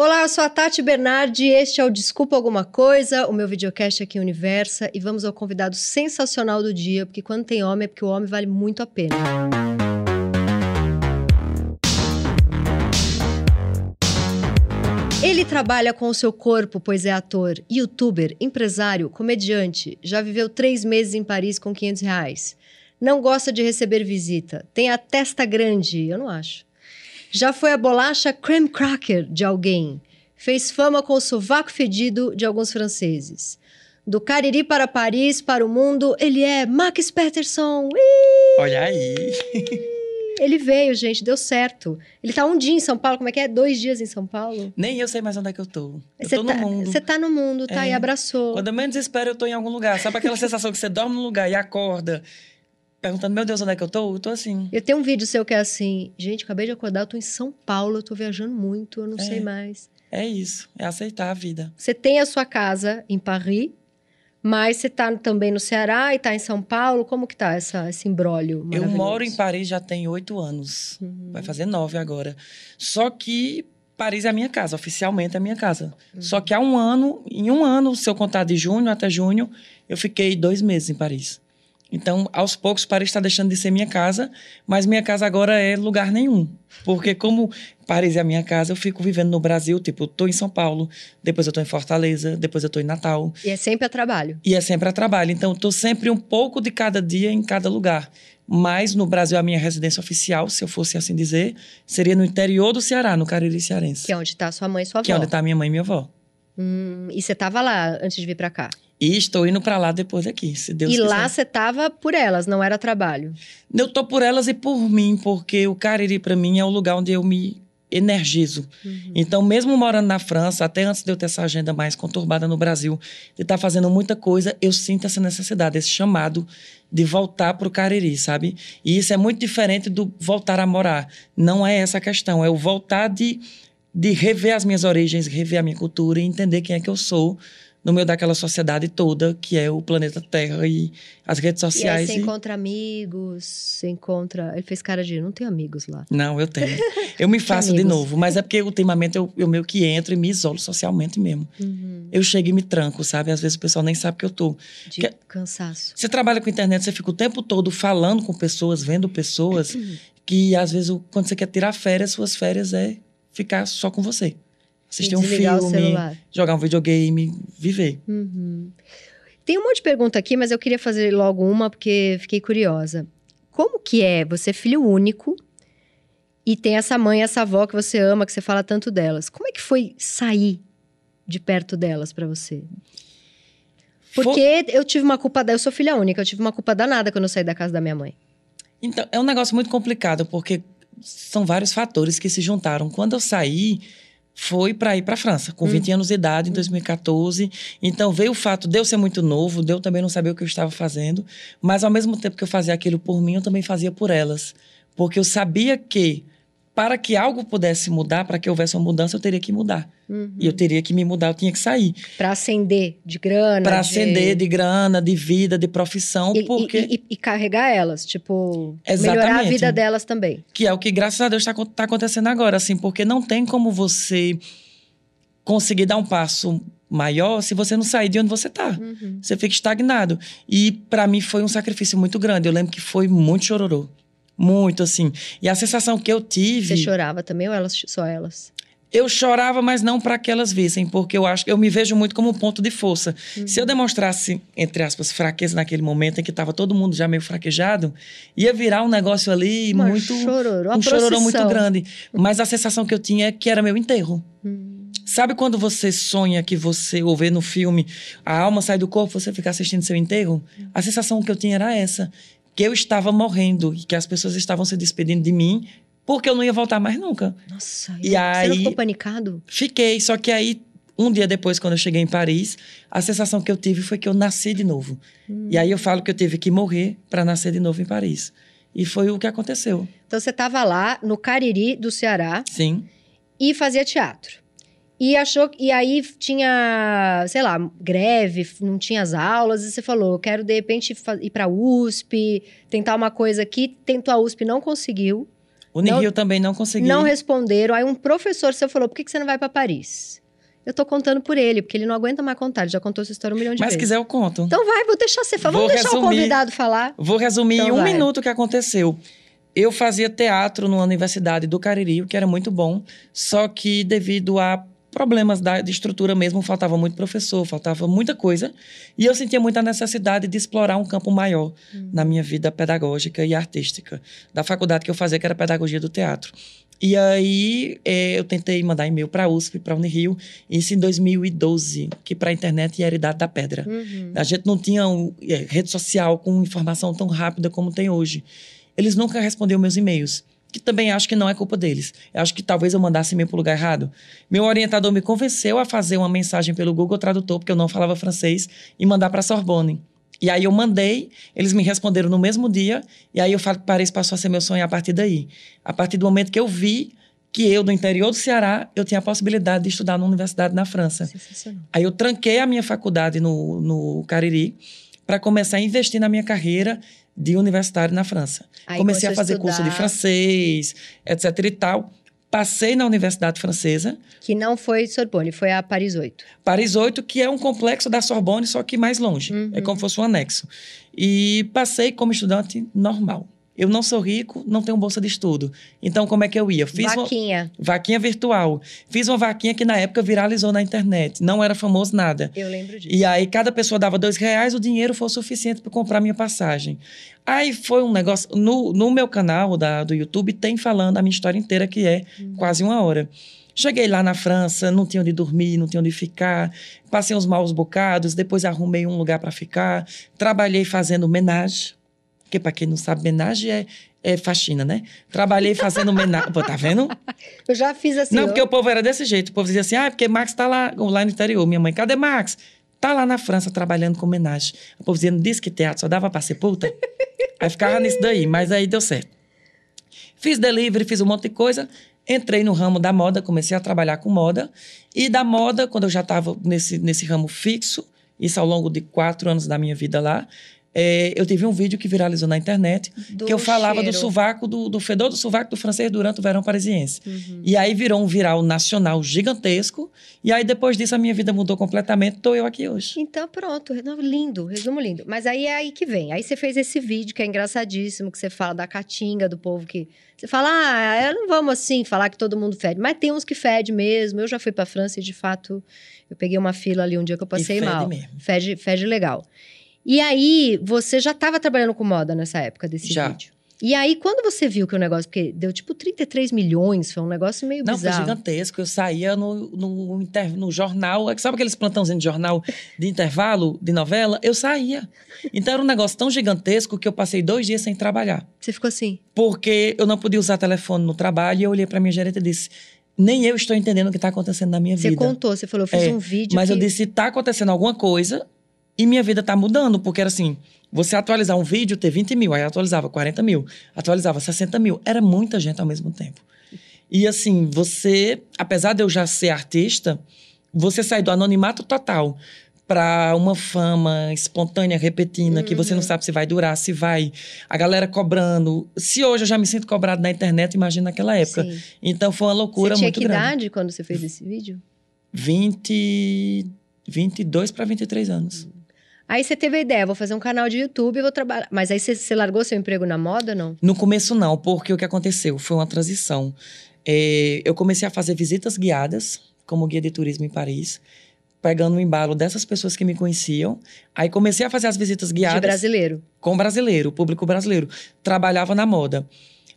Olá, eu sou a Tati Bernardi, este é o Desculpa Alguma Coisa, o meu videocast aqui Universa, e vamos ao convidado sensacional do dia, porque quando tem homem é porque o homem vale muito a pena. Ele trabalha com o seu corpo, pois é ator, youtuber, empresário, comediante. Já viveu três meses em Paris com 500 reais. Não gosta de receber visita. Tem a testa grande, eu não acho. Já foi a bolacha creme cracker de alguém. Fez fama com o sovaco fedido de alguns franceses. Do Cariri para Paris, para o mundo, ele é Max Peterson. Olha aí. Ele veio, gente, deu certo. Ele tá um dia em São Paulo, como é que é? Dois dias em São Paulo? Nem eu sei mais onde é que eu tô. Eu tô tá, no mundo. Você tá no mundo, tá? É. E abraçou. Quando eu menos espero, eu tô em algum lugar. Sabe aquela sensação que você dorme num lugar e acorda, perguntando, meu Deus, onde é que eu tô? Eu tô assim. Eu tenho um vídeo seu que é assim, gente, acabei de acordar, eu tô em São Paulo, eu tô viajando muito, eu não É. sei mais. É isso. É aceitar a vida. Você tem a sua casa em Paris, mas você tá também no Ceará e tá em São Paulo. Como que tá essa, esse imbróglio Eu moro em Paris já tem oito anos. Uhum. Vai fazer nove agora. Só que Paris é a minha casa, oficialmente é a minha casa. Uhum. Só que há um ano, em um ano, se eu contar de junho até junho, eu fiquei dois meses em Paris. Então, aos poucos, Paris está deixando de ser minha casa, mas minha casa agora é lugar nenhum. Porque como Paris é a minha casa, eu fico vivendo no Brasil, tipo, eu tô em São Paulo, depois eu tô em Fortaleza, depois eu tô em Natal. E é sempre a trabalho. E é sempre a trabalho. Então, eu tô sempre um pouco de cada dia em cada lugar. Mas no Brasil, a minha residência oficial, se eu fosse assim dizer, seria no interior do Ceará, no Cariri Cearense. Que é onde tá sua mãe e sua avó. Que é onde tá minha mãe e minha avó. Hum, e você tava lá antes de vir pra cá. E estou indo para lá depois daqui, se Deus e quiser. lá você tava por elas, não era trabalho. Eu tô por elas e por mim, porque o Cariri para mim é o lugar onde eu me energizo. Uhum. Então, mesmo morando na França, até antes de eu ter essa agenda mais conturbada no Brasil, de estar fazendo muita coisa, eu sinto essa necessidade, esse chamado de voltar para o Cariri, sabe? E isso é muito diferente do voltar a morar. Não é essa a questão, é o voltar de, de rever as minhas origens, rever a minha cultura e entender quem é que eu sou no meio daquela sociedade toda que é o planeta Terra e as redes E aí sociais. você e- encontra amigos, você encontra. Ele fez cara de não tem amigos lá. Não, eu tenho. Eu me faço de novo, mas é porque ultimamente eu, eu meio que entro e me isolo socialmente mesmo. Uhum. Eu chego e me tranco, sabe? Às vezes o pessoal nem sabe que eu tô. De Que- cansaço. Você trabalha com internet, você fica o tempo todo falando com pessoas, vendo pessoas, que às vezes quando você quer tirar férias, suas férias é ficar só com você. Assistir um filme, jogar um videogame, viver. Uhum. Tem um monte de pergunta aqui, mas eu queria fazer logo uma porque fiquei curiosa. Como que é você é filho único e tem essa mãe, essa avó que você ama, que você fala tanto delas? Como é que foi sair de perto delas pra você? Porque eu tive uma culpa, da- eu sou filha única, eu tive uma culpa danada quando eu saí da casa da minha mãe. Então, é um negócio muito complicado, porque são vários fatores que se juntaram. Quando eu saí, foi para ir para França, com 20 anos de idade, em 2014. Então, veio o fato de eu ser muito novo, de eu também não saber o que eu estava fazendo, mas ao mesmo tempo que eu fazia aquilo por mim, eu também fazia por elas. Porque eu sabia que, para que algo pudesse mudar, para que houvesse uma mudança, eu teria que mudar. Uhum. E eu teria que me mudar, eu tinha que sair. Pra ascender de grana. Para de- ascender de grana, de vida, de profissão, E, porque... e- e- e carregar elas, tipo, melhorar a Exatamente. vida delas também. Que é o que, graças a Deus, está tá acontecendo agora, assim, porque não tem como você conseguir dar um passo maior se você não sair de onde você está. Uhum. Você fica estagnado. E para mim foi um sacrifício muito grande. Eu lembro que foi muito chororô. Muito, assim. E a sensação que eu tive. Você chorava também ou elas, só elas? Eu chorava, mas não para que elas vissem, porque eu acho que eu me vejo muito como um ponto de força. Se eu demonstrasse, entre aspas, fraqueza naquele momento em que estava todo mundo já meio fraquejado, ia virar um negócio ali Uma muito. chororô, um chororô muito grande. Mas a sensação que eu tinha é que era meu enterro. Hum. Sabe quando você sonha que você, ou vê no filme, a alma sai do corpo, você fica assistindo seu enterro? A sensação que eu tinha era essa. Que eu estava morrendo e que as pessoas estavam se despedindo de mim porque eu não ia voltar mais nunca. Nossa, E você não aí- ficou panicado? Fiquei, só que aí, um dia depois, quando eu cheguei em Paris, a sensação que eu tive foi que eu nasci de novo. E aí eu falo que eu tive que morrer para nascer de novo em Paris. E foi o que aconteceu. Então você estava lá no Cariri do Ceará Sim. e fazia teatro. E achou e aí tinha, sei lá, greve, não tinha as aulas, e você falou, eu quero de repente ir para USP, tentar uma coisa aqui, tentou a USP, não conseguiu. Unirio Não- também não consegui. Não responderam. Aí um professor seu falou: por que, que você não vai para Paris? Eu tô contando por ele, porque ele não aguenta mais contar. Ele já contou essa história um milhão de Mas vezes. quiser eu conto. Então vai, vou deixar você falar. Vou Vamos deixar o resumir. convidado falar. Vou resumir Então em um vai. minuto o que aconteceu. Eu fazia teatro numa universidade do Cariri, o que era muito bom, só que devido a problemas da, de estrutura mesmo, faltava muito professor, faltava muita coisa, e eu sentia muita necessidade de explorar um campo maior na minha vida pedagógica e artística, da faculdade que eu fazia, que era pedagogia do teatro. E aí eh, eu tentei mandar e-mail para a USP, para a Unirio, isso em 2012, que para a internet era a idade da pedra. Uhum. A gente não tinha um, é, rede social com informação tão rápida como tem hoje. Eles nunca responderam meus e-mails, que também acho que não é culpa deles. Eu acho que talvez eu mandasse e-mail para o lugar errado. Meu orientador me convenceu a fazer uma mensagem pelo Google Tradutor, porque eu não falava francês, e mandar para a Sorbonne. E aí eu mandei, eles me responderam no mesmo dia, e aí eu falei que Paris passou a ser meu sonho a partir daí. A partir do momento que eu vi que eu, do interior do Ceará, eu tinha a possibilidade de estudar numa universidade na França. Aí eu tranquei a minha faculdade no, no Cariri para começar a investir na minha carreira de universitário na França. Aí Comecei a fazer curso de estudar, francês, etc e tal. Passei na Universidade Francesa, Que não foi Sorbonne, foi a Paris 8. Paris 8, que é um complexo da Sorbonne, só que mais longe. Uhum. É como se fosse um anexo. E passei como estudante normal. Eu não sou rico, não tenho bolsa de estudo. Então, como é que eu ia? Fiz uma- Vaquinha. vaquinha virtual. Fiz uma vaquinha que na época viralizou na internet. Não era famoso nada. Eu lembro disso. E aí, cada pessoa dava dois reais, o dinheiro foi o suficiente para comprar minha passagem. Aí foi um negócio. No, no meu canal da, do YouTube, tem falando a minha história inteira, que é quase uma hora. Cheguei lá na França, não tinha onde dormir, não tinha onde ficar. Passei uns maus bocados, depois arrumei um lugar para ficar. Trabalhei fazendo menage, que para quem não sabe, menage é, é faxina, né? Trabalhei fazendo menage. Pô, tá vendo? Eu já fiz assim. Não, porque o povo era desse jeito. O povo dizia assim: ah, porque Max tá lá, lá no interior. Minha mãe, cadê Max? Tá lá na França trabalhando com homenagem. O povo dizia, não disse que teatro só dava pra ser puta? aí ficava nisso daí, mas aí deu certo. Fiz delivery, fiz um monte de coisa. Entrei no ramo da moda, comecei a trabalhar com moda. E da moda, quando eu já estava nesse, nesse ramo fixo, isso ao longo de quatro anos da minha vida lá, eh, eu tive um vídeo que viralizou na internet, Do que eu falava do cheiro. sovaco, do, do fedor do sovaco do francês durante o verão parisiense. Uhum. E aí virou um viral nacional gigantesco. E aí depois disso a minha vida mudou completamente. Tô eu aqui hoje. Então, pronto. Lindo, resumo lindo. Mas aí é aí que vem. Aí você fez esse vídeo que é engraçadíssimo, que você fala da caatinga do povo que. Você fala, ah, não vamos assim falar que todo mundo fede. Mas tem uns que fede mesmo. Eu já fui pra França e, de fato, eu peguei uma fila ali um dia que eu passei fede mal. mesmo. Fede, fede legal. E aí, você já estava trabalhando com moda nessa época desse Já. vídeo. E aí, quando você viu que o negócio, porque deu tipo 33 milhões, foi um negócio meio Não, foi bizarro. gigantesco. Eu saía no, no, inter- no jornal. Sabe aqueles plantãozinhos de jornal de intervalo, de novela? Eu saía. Então era um negócio tão gigantesco que eu passei dois dias sem trabalhar. Você ficou assim. Porque eu não podia usar telefone no trabalho. E eu olhei pra minha gerente e disse: Nem eu estou entendendo o que está acontecendo na minha Você vida. contou, você falou, eu fiz É, um vídeo. Mas que... eu disse, tá acontecendo alguma coisa e minha vida tá mudando, porque era assim, você atualizar um vídeo, ter 20 mil, aí atualizava 40 mil, atualizava 60 mil, era muita gente ao mesmo tempo. E assim, você, apesar de eu já ser artista, você sai do anonimato total para uma fama espontânea, repentina, que você não sabe se vai durar, se vai. A galera cobrando. Se hoje eu já me sinto cobrado na internet, imagina naquela época. Sim. Então foi uma loucura Você tinha muito que grande. idade quando você fez esse vídeo? 20, 22 para 23 anos. Aí você teve a ideia, vou fazer um canal de YouTube e vou trabalhar. Mas aí você, você largou seu emprego na moda, não? No começo não, porque o que aconteceu foi uma transição. É, eu comecei a fazer visitas guiadas como guia de turismo em Paris, pegando o embalo dessas pessoas que me conheciam. Aí comecei a fazer as visitas De guiadas brasileiro. com brasileiro, público brasileiro. Trabalhava na moda.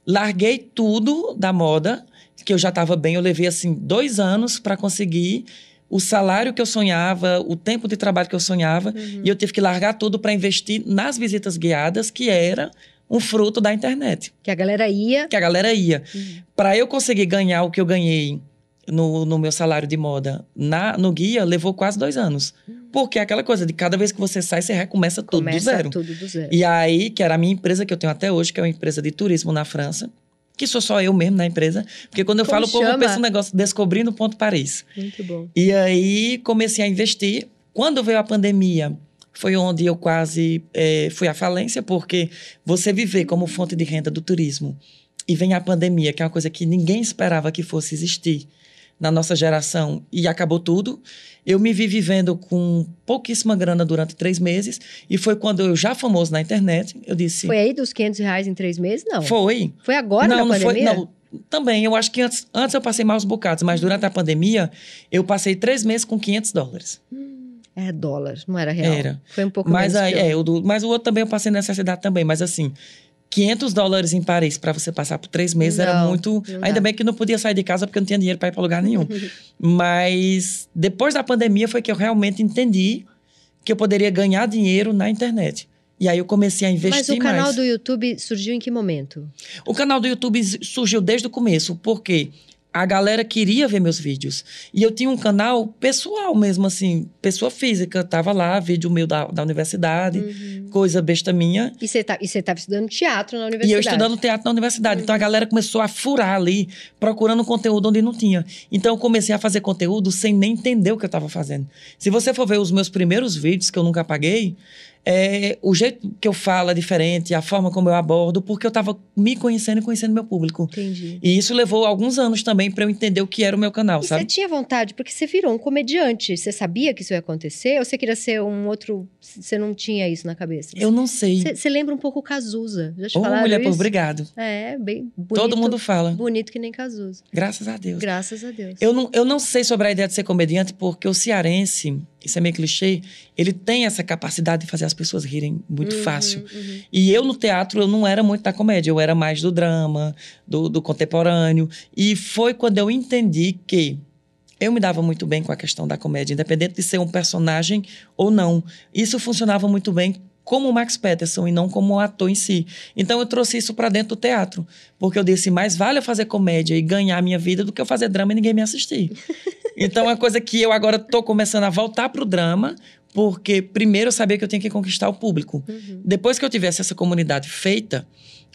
Larguei tudo da moda, que eu já estava bem. Eu levei assim dois anos para conseguir o salário que eu sonhava, o tempo de trabalho que eu sonhava, Uhum. e eu tive que largar tudo para investir nas visitas guiadas, que era um fruto da internet, Que a galera ia. que a galera ia. Uhum. Para eu conseguir ganhar o que eu ganhei no, no meu salário de moda na, no guia, levou quase dois anos. Porque é aquela coisa de cada vez que você sai, você recomeça tudo Uhum. Começa do zero. tudo do zero. E aí, que era a minha empresa que eu tenho até hoje, que é uma empresa de turismo na França, que sou só eu mesmo na empresa, porque quando eu Como falo, o povo chama? pensa um negócio descobrindo ponto Paris. Muito bom. E aí comecei a investir. Quando veio a pandemia, foi onde eu quase eh, fui à falência, porque você viver como fonte de renda do turismo e vem a pandemia, que é uma coisa que ninguém esperava que fosse existir na nossa geração e acabou tudo. Eu me vi vivendo com pouquíssima grana durante três meses e foi quando eu já famoso na internet, eu disse... Foi aí dos 500 reais em três meses? Não. Foi. Foi agora não, na não pandemia? Foi, não, também, eu acho que antes, antes eu passei maus bocados, mas durante a pandemia eu passei três meses com 500 dólares. É dólar, não era real. Era. Foi um pouco Mas, menos aí, eu. é, do, mas o outro também eu passei necessidade também, mas assim... 500 dólares em Paris para você passar por três meses era Não, muito. não Ainda bem que não podia sair de casa porque eu não tinha dinheiro para ir para lugar nenhum. Mas depois da pandemia foi que eu realmente entendi que eu poderia ganhar dinheiro na internet. E aí eu comecei a investir Mas o canal mais. do YouTube surgiu em que momento? O canal do YouTube surgiu desde o começo, porque a galera queria ver meus vídeos. E eu tinha um canal pessoal mesmo, assim, pessoa física. Tava lá, vídeo meu da, da universidade, Uhum. coisa besta minha. E você tá, e você tava estudando teatro na E universidade? eu estudando teatro na universidade. Então a galera começou a furar ali, procurando conteúdo onde não tinha. Então eu comecei a fazer conteúdo sem nem entender o que eu estava fazendo. Se você for ver os meus primeiros vídeos, que eu nunca apaguei, é, o jeito que eu falo é diferente, a forma como eu abordo, porque eu estava me conhecendo e conhecendo meu público. Entendi. E isso levou alguns anos também para eu entender o que era o meu canal, E você sabe? tinha vontade, porque você virou um comediante. Você sabia que isso ia acontecer? Ou você queria ser um outro. Você não tinha isso na cabeça? Eu não sei. Você, você lembra um pouco o Cazuza. Já te Ô, falaram mulher, pô, isso? obrigado. É, bem bonito. Todo mundo fala. Bonito que nem Cazuza. Graças a Deus. Graças a Deus. Eu não, eu não sei sobre a ideia de ser comediante, porque o cearense, isso é meio clichê, ele tem essa capacidade de fazer as pessoas rirem muito Uhum, fácil. uhum. E eu, no teatro, eu não era muito da comédia, eu era mais do drama, do, do contemporâneo. E foi quando eu entendi que eu me dava muito bem com a questão da comédia, independente de ser um personagem ou não. Isso funcionava muito bem como o Max Peterson e não como o ator em si. Então eu trouxe isso para dentro do teatro, porque eu disse, mais vale eu fazer comédia e ganhar a minha vida do que eu fazer drama e ninguém me assistir. então é uma coisa que eu agora tô começando a voltar pro drama, porque primeiro eu sabia que eu tinha que conquistar o público. Uhum. Depois que eu tivesse essa comunidade feita,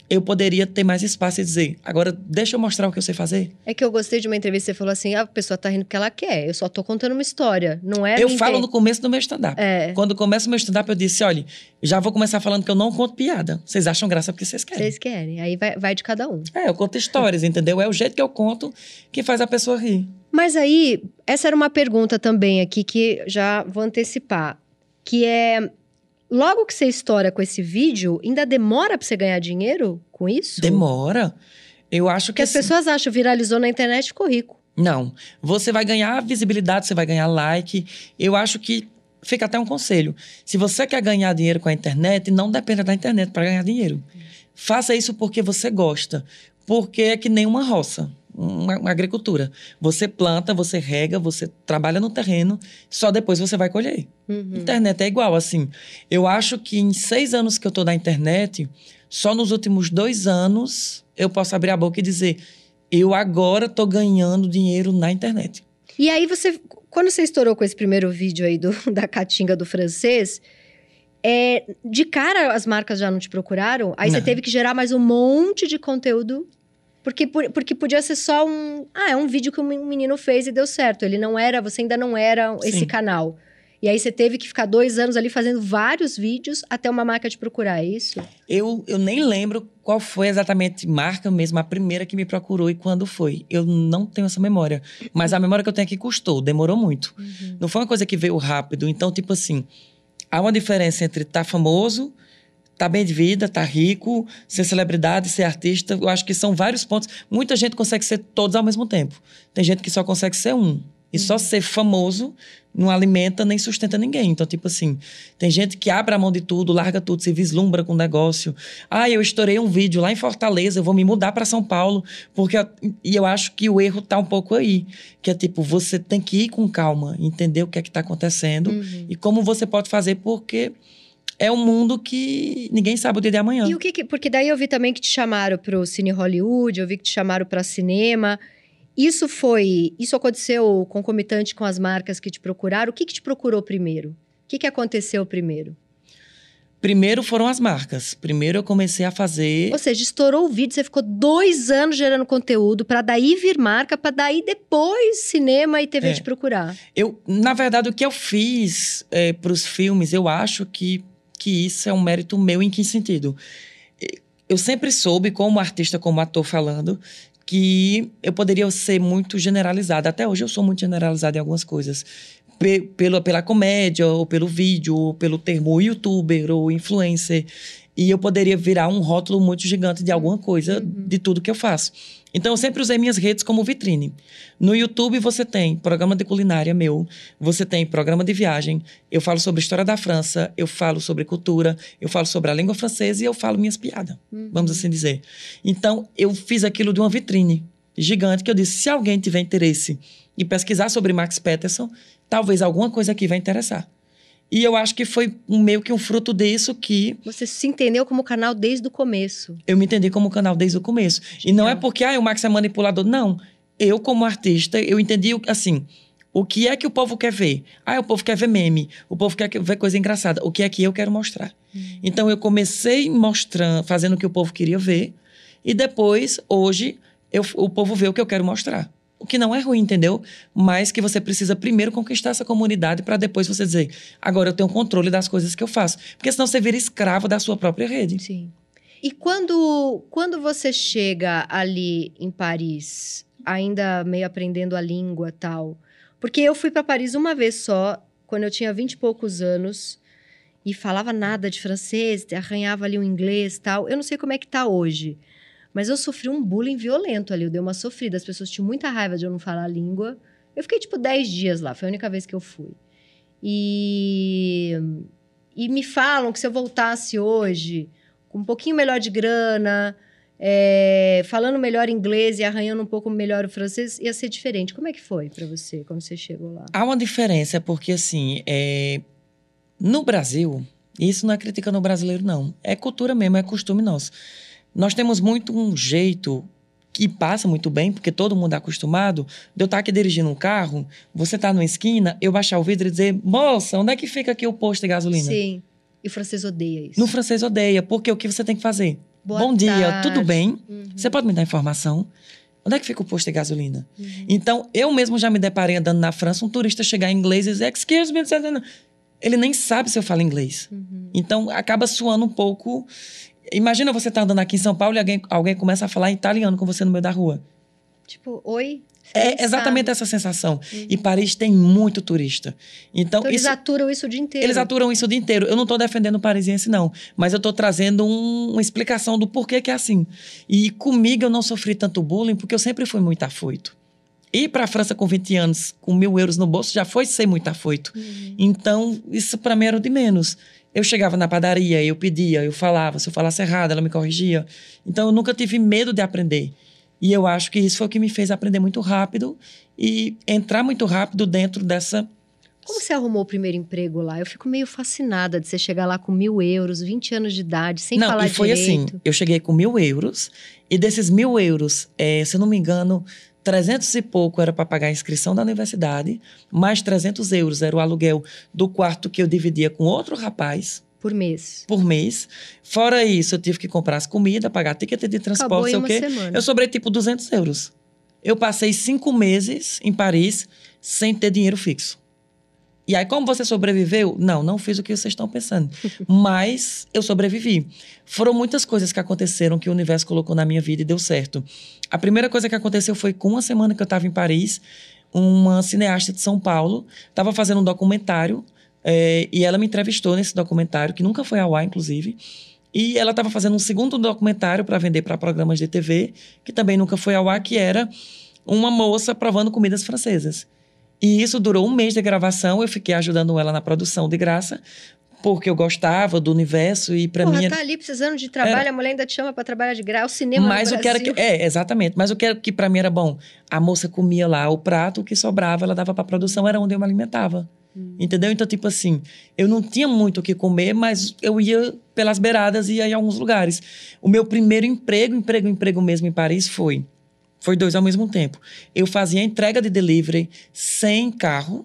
eu poderia ter mais espaço e dizer, agora deixa eu mostrar o que eu sei fazer. É que eu gostei de uma entrevista, você falou assim, ah, a pessoa tá rindo porque ela quer. Eu só tô contando uma história, não é? eu falo no começo do meu stand-up. É, Quando começa o meu stand-up, eu disse, olha, já vou começar falando que eu não conto piada. Vocês acham graça porque vocês querem. vocês querem. Aí vai, vai de cada um. É, eu conto histórias, entendeu? É o jeito que eu conto que faz a pessoa rir. Mas aí, essa era uma pergunta também aqui que já vou antecipar. Que é, logo que você estoura com esse vídeo, ainda demora pra você ganhar dinheiro com isso? Demora. Eu acho Porque que as assim- pessoas acham, viralizou na internet ficou rico. Não. Você vai ganhar visibilidade, você vai ganhar like. Eu acho que fica até um conselho. Se você quer ganhar dinheiro com a internet, não dependa da internet para ganhar dinheiro. Faça isso porque você gosta. Porque é que nem uma roça, uma, uma agricultura. Você planta, você rega, você trabalha no terreno, só depois você vai colher. Uhum. Internet é igual, assim. Eu acho que em seis anos que eu tô na internet, só nos últimos dois anos eu posso abrir a boca e dizer: eu agora tô ganhando dinheiro na internet. E aí você, quando você estourou com esse primeiro vídeo aí do, da Caatinga do francês, é, de cara as marcas já não te procuraram? Aí você Não. teve que gerar mais um monte de conteúdo? Porque, por- porque podia ser só um... Ah, é um vídeo que um menino fez e deu certo. Ele não era, você ainda não era esse Sim. canal. E aí você teve que ficar dois anos ali fazendo vários vídeos até uma marca te procurar, é isso? Eu, eu nem lembro qual foi exatamente marca mesmo, a primeira que me procurou e quando foi. Eu não tenho essa memória. Mas a memória que eu tenho aqui custou, demorou muito. Não foi uma coisa que veio rápido. Então, tipo assim, há uma diferença entre estar famoso, estar bem de vida, estar rico, ser celebridade, ser artista. Eu acho que são vários pontos. Muita gente consegue ser todos ao mesmo tempo. Tem gente que só consegue ser um. E só ser famoso não alimenta nem sustenta ninguém. Então, tipo assim, tem gente que abre a mão de tudo, larga tudo, se vislumbra com o negócio. Ah, eu estourei um vídeo lá em Fortaleza, eu vou me mudar para São Paulo, porque e eu acho que o erro tá um pouco aí, que é tipo, você tem que ir com calma, entender o que é que tá acontecendo Uhum. e como você pode fazer, porque é um mundo que ninguém sabe o dia de amanhã. E o que, que- Porque daí eu vi também que te chamaram pro Cine Hollywood, eu vi que te chamaram para cinema. Isso foi. Isso aconteceu concomitante com as marcas que te procuraram. O que, que te procurou primeiro? O que, que aconteceu primeiro? Primeiro foram as marcas. Primeiro eu comecei a fazer. Ou seja, estourou o vídeo, você ficou dois anos gerando conteúdo para daí vir marca, para daí depois cinema e TV É. te procurar. Eu, na verdade, o que eu fiz para os filmes, eu acho que, que isso é um mérito meu em que sentido? Eu sempre soube, como artista, como ator falando, que eu poderia ser muito generalizada. Até hoje eu sou muito generalizada em algumas coisas. P pelo, pela comédia, ou pelo vídeo, ou pelo termo youtuber ou influencer. E eu poderia virar um rótulo muito gigante de alguma coisa, uhum. de tudo que eu faço. Então, eu sempre usei minhas redes como vitrine. No YouTube, você tem programa de culinária meu, você tem programa de viagem, eu falo sobre história da França, eu falo sobre cultura, eu falo sobre a língua francesa e eu falo minhas piadas, uhum. vamos assim dizer. Então, eu fiz aquilo de uma vitrine gigante que eu disse: se alguém tiver interesse em pesquisar sobre Max Peterson, talvez alguma coisa aqui vai interessar. E eu acho que foi meio que um fruto disso que. Você se entendeu como canal desde o começo. Eu me entendi como canal desde o começo. E não é porque ah, o Max é manipulador. Não. Eu, como artista, eu entendi assim. O que é que o povo quer ver? Ah, o povo quer ver meme. O povo quer ver coisa engraçada. O que é que eu quero mostrar? Hum. Então eu comecei mostrando, fazendo o que o povo queria ver. E depois, hoje, eu, o povo vê o que eu quero mostrar. O que não é ruim, entendeu? Mas que você precisa primeiro conquistar essa comunidade para depois você dizer, agora eu tenho controle das coisas que eu faço. Porque senão você vira escravo da sua própria rede. Sim. E quando, quando você chega ali em Paris, ainda meio aprendendo a língua tal, porque eu fui para Paris uma vez só, quando eu tinha vinte e poucos anos, e falava nada de francês, arranhava ali o inglês tal. Eu não sei como é que tá hoje. Mas eu sofri um bullying violento ali, eu dei uma sofrida. As pessoas tinham muita raiva de eu não falar a língua. Eu fiquei, tipo, 10 dias lá, foi a única vez que eu fui. E, e me falam que se eu voltasse hoje, com um pouquinho melhor de grana, é, falando melhor inglês e arranhando um pouco melhor o francês, ia ser diferente. Como é que foi para você quando você chegou lá? Há uma diferença, porque assim, é... no Brasil, isso não é crítica no brasileiro, não. É cultura mesmo, é costume nosso. Nós temos muito um jeito que passa muito bem, porque todo mundo é acostumado, de eu estar aqui dirigindo um carro, você tá numa esquina, eu baixar o vidro e dizer, moça, onde é que fica aqui o posto de gasolina? Sim. E o francês odeia isso. No francês odeia, porque o que você tem que fazer? Boa Bom tarde. dia, tudo bem? Uhum. Você pode me dar informação? Onde é que fica o posto de gasolina? Uhum. Então, eu mesmo já me deparei andando na França, um turista chegar em inglês e dizer, excuse me, ele nem sabe se eu falo inglês. Uhum. Então, acaba suando um pouco. Imagina você estar tá andando aqui em São Paulo e alguém, alguém começa a falar italiano com você no meio da rua. Tipo, oi? É exatamente essa sensação. Uhum. E Paris tem muito turista. Então, então eles isso, aturam isso o dia inteiro. Eles aturam isso o dia inteiro. Eu não estou defendendo o parisiense, não. Mas eu estou trazendo um, uma explicação do porquê que é assim. E comigo eu não sofri tanto bullying, porque eu sempre fui muito afoito. Ir para a França com 20 anos, com mil euros no bolso, já foi ser muito afoito. Uhum. Então, isso para mim era o de menos. Eu chegava na padaria, eu pedia, eu falava. Se eu falasse errado, ela me corrigia. Então, eu nunca tive medo de aprender. E eu acho que isso foi o que me fez aprender muito rápido e entrar muito rápido dentro dessa. Como você arrumou o primeiro emprego lá? Eu fico meio fascinada de você chegar lá com mil euros, 20 anos de idade, sem não, falar Não, e foi assim, direito. assim. Eu cheguei com mil euros e desses mil euros, é, se eu não me engano, 300 e pouco era para pagar a inscrição da universidade, mais 300 euros era o aluguel do quarto que eu dividia com outro rapaz. Por mês. Por mês. Fora isso, eu tive que comprar as comidas, pagar ticket de transporte, sei o quê. Semana. Eu sobrei tipo 200 euros. Eu passei cinco meses em Paris sem ter dinheiro fixo. E aí, como você sobreviveu? Não, não fiz o que vocês estão pensando. Mas eu sobrevivi. Foram muitas coisas que aconteceram que o universo colocou na minha vida e deu certo. A primeira coisa que aconteceu foi com uma semana que eu estava em Paris, uma cineasta de São Paulo estava fazendo um documentário é, e ela me entrevistou nesse documentário, que nunca foi ao ar, inclusive. E ela estava fazendo um segundo documentário para vender para programas de TV, que também nunca foi ao ar, que era uma moça provando comidas francesas. E isso durou um mês de gravação, eu fiquei ajudando ela na produção de graça, porque eu gostava do universo e para mim. tá ali precisando de trabalho, era... a mulher ainda te chama para trabalhar de graça, o cinema Mas o que era que é, exatamente, mas o que era que para mim era bom, a moça comia lá o prato, o que sobrava, ela dava para produção, era onde eu me alimentava. Hum. Entendeu? Então, tipo assim, eu não tinha muito o que comer, mas eu ia pelas beiradas e ia em alguns lugares. O meu primeiro emprego, emprego, emprego mesmo em Paris foi foi dois ao mesmo tempo. Eu fazia entrega de delivery sem carro.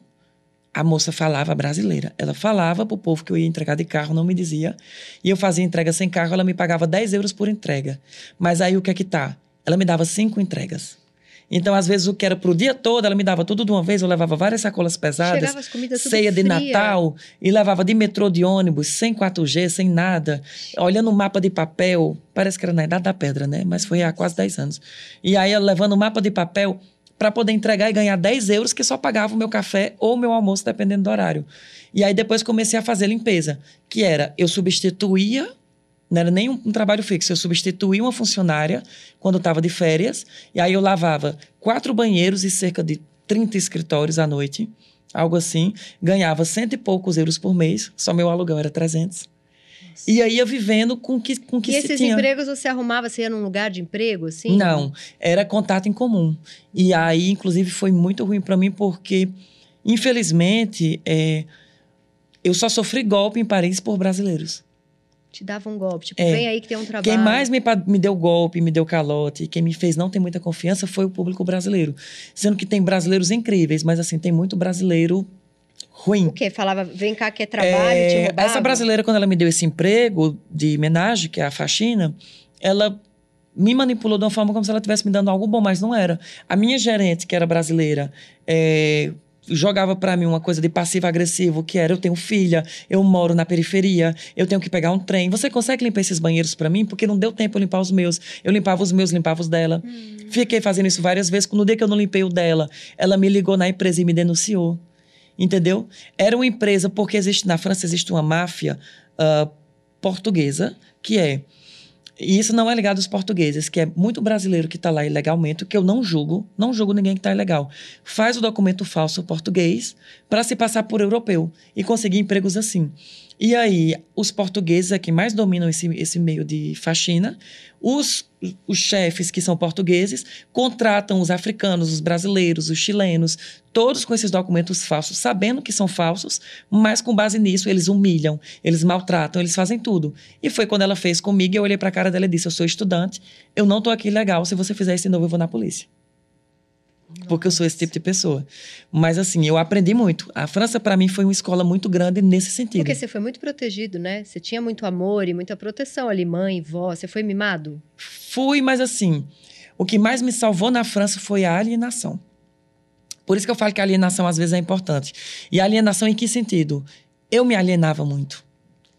A moça falava brasileira. Ela falava pro povo que eu ia entregar de carro, não me dizia. E eu fazia entrega sem carro, ela me pagava 10 euros por entrega. Mas aí o que é que tá? Ela me dava cinco entregas. Então, às vezes, o que era pro dia todo, ela me dava tudo de uma vez, eu levava várias sacolas pesadas. Chegava as comidas tudo ceia de fria. Natal, e levava de metrô, de ônibus, sem 4G, sem nada, olhando o mapa de papel, parece que era na Idade da Pedra, né? Mas foi há quase 10 anos. E aí, eu levando o mapa de papel para poder entregar e ganhar 10 euros, que só pagava o meu café ou o meu almoço, dependendo do horário. E aí, depois comecei a fazer limpeza, que era, eu substituía não era nem um, um trabalho fixo. Eu substituía uma funcionária quando estava de férias. E aí eu lavava quatro banheiros e cerca de 30 escritórios à noite. Algo assim. Ganhava cento e poucos euros por mês. Só meu aluguel era 300. E aí ia vivendo com o que, com que E se esses tinha. empregos você arrumava? Você ia num lugar de emprego, assim? Não, era contato em comum. E aí, inclusive, foi muito ruim para mim porque, infelizmente, é, eu só sofri golpe em Paris por brasileiros. Te dava um golpe. Tipo, É. vem aí que tem um trabalho. Quem mais me, me deu golpe, me deu calote, quem me fez não ter muita confiança foi o público brasileiro. Sendo que tem brasileiros incríveis, mas assim, tem muito brasileiro ruim. O quê? Falava, vem cá que é trabalho, É, te roubava? essa brasileira, quando ela me deu esse emprego de homenagem, que é a faxina, ela me manipulou de uma forma como se ela estivesse me dando algo bom, mas não era. A minha gerente, que era brasileira, é, jogava para mim uma coisa de passivo-agressivo, que era: eu tenho filha, eu moro na periferia, eu tenho que pegar um trem. Você consegue limpar esses banheiros para mim? Porque não deu tempo eu limpar os meus. Eu limpava os meus, limpava os dela. Fiquei fazendo isso várias vezes. No dia que eu não limpei o dela, ela me ligou na empresa e me denunciou. Entendeu? Era uma empresa, porque existe na França existe uma máfia ah, portuguesa, que é. E isso não é ligado aos portugueses, que é muito brasileiro que está lá ilegalmente, que eu não julgo, não julgo ninguém que está ilegal. Faz o documento falso português para se passar por europeu e conseguir empregos assim. E aí, os portugueses é que mais dominam esse, esse meio de faxina. Os, os chefes, que são portugueses, contratam os africanos, os brasileiros, os chilenos, todos com esses documentos falsos, sabendo que são falsos, mas com base nisso eles humilham, eles maltratam, eles fazem tudo. E foi quando ela fez comigo, eu olhei para a cara dela e disse: Eu sou estudante, eu não tô aqui legal, se você fizer isso de novo, eu vou na polícia. Porque eu sou esse tipo de pessoa. Mas assim, eu aprendi muito. A França, para mim, foi uma escola muito grande nesse sentido. Porque você foi muito protegido, né? Você tinha muito amor e muita proteção ali, mãe, vó. Você foi mimado? Fui, mas assim, o que mais me salvou na França foi a alienação. Por isso que eu falo que a alienação às vezes é importante. E a alienação em que sentido? Eu me alienava muito.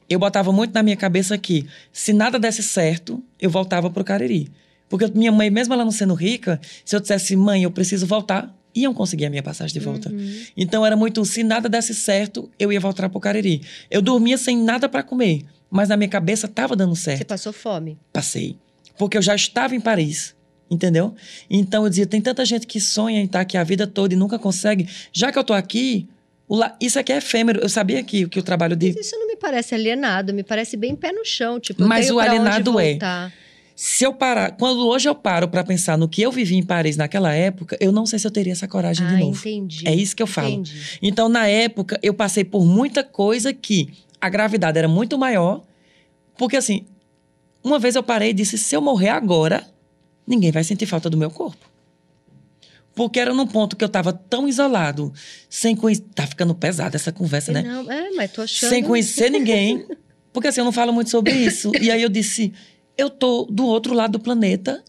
Eu botava muito na minha cabeça que se nada desse certo, eu voltava pro Cariri. Porque minha mãe, mesmo ela não sendo rica, se eu dissesse, mãe, eu preciso voltar, iam conseguir a minha passagem de volta. Uhum. Então era muito, se nada desse certo, eu ia voltar pro Cariri. Eu dormia sem nada para comer, mas na minha cabeça tava dando certo Você passou fome. passei. Porque eu já estava em Paris, entendeu? Então eu dizia, tem tanta gente que sonha em estar aqui a vida toda e nunca consegue. Já que eu tô aqui, o la- isso aqui é efêmero. Eu sabia que, que o trabalho de... Mas isso não me parece alienado, me parece bem pé no chão. Tipo, Mas o alienado é. Se eu parar... Quando hoje eu paro para pensar no que eu vivi em Paris naquela época, eu não sei se eu teria essa coragem Ah, de novo. entendi. É isso que eu falo. Entendi. Então, na época, eu passei por muita coisa que a gravidade era muito maior. Porque, assim, uma vez eu parei e disse: se eu morrer agora, ninguém vai sentir falta do meu corpo. Porque era num ponto que eu tava tão isolado, sem conhecer. Tá ficando pesada essa conversa, né? Não, é, mas tô achando... Sem conhecer ninguém. Porque assim, eu não falo muito sobre isso. E aí eu disse: eu tô do outro lado do planeta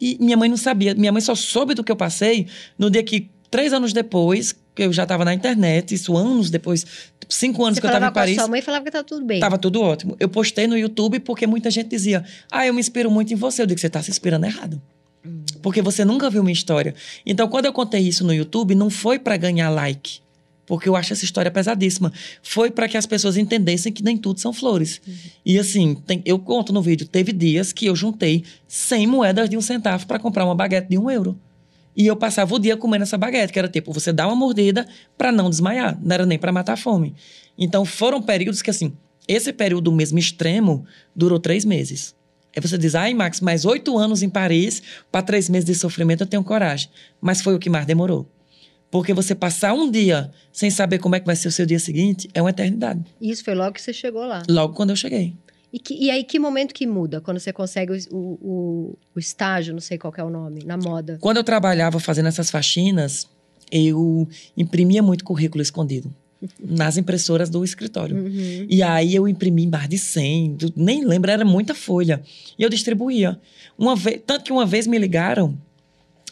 e minha mãe não sabia. Minha mãe só soube do que eu passei no dia que, três anos depois, que eu já estava na internet, isso anos depois, cinco anos Você que eu estava em Paris. sua mãe falava que tá tudo bem. Tava tudo ótimo. Eu postei no YouTube porque muita gente dizia: Ah, eu me inspiro muito em você. Eu digo: Você tá se inspirando errado. Porque você nunca viu minha história. Então, quando eu contei isso no YouTube, não foi para ganhar like. Porque eu acho essa história pesadíssima. Foi para que as pessoas entendessem que nem tudo são flores. E assim, tem- eu conto no vídeo: teve dias que eu juntei 100 moedas de um centavo para comprar uma baguete de um euro. E eu passava o dia comendo essa baguete, que era tipo, você dá uma mordida para não desmaiar, não era nem para matar a fome. Então foram períodos que, assim, esse período mesmo extremo durou três meses. Aí você diz, ai, Max, mais oito anos em Paris, para três meses de sofrimento eu tenho coragem. Mas foi o que mais demorou. Porque você passar um dia sem saber como é que vai ser o seu dia seguinte é uma eternidade. E Isso foi logo que você chegou lá. Logo quando eu cheguei. E, que- e aí, que momento que muda? Quando você consegue o, o, o estágio, não sei qual que é o nome, na moda. Quando eu trabalhava fazendo essas faxinas, eu imprimia muito currículo escondido nas impressoras do escritório. Uhum. E aí eu imprimi mais de 100, du- nem lembro, era muita folha. E eu distribuía. Uma vez, tanto que uma vez me ligaram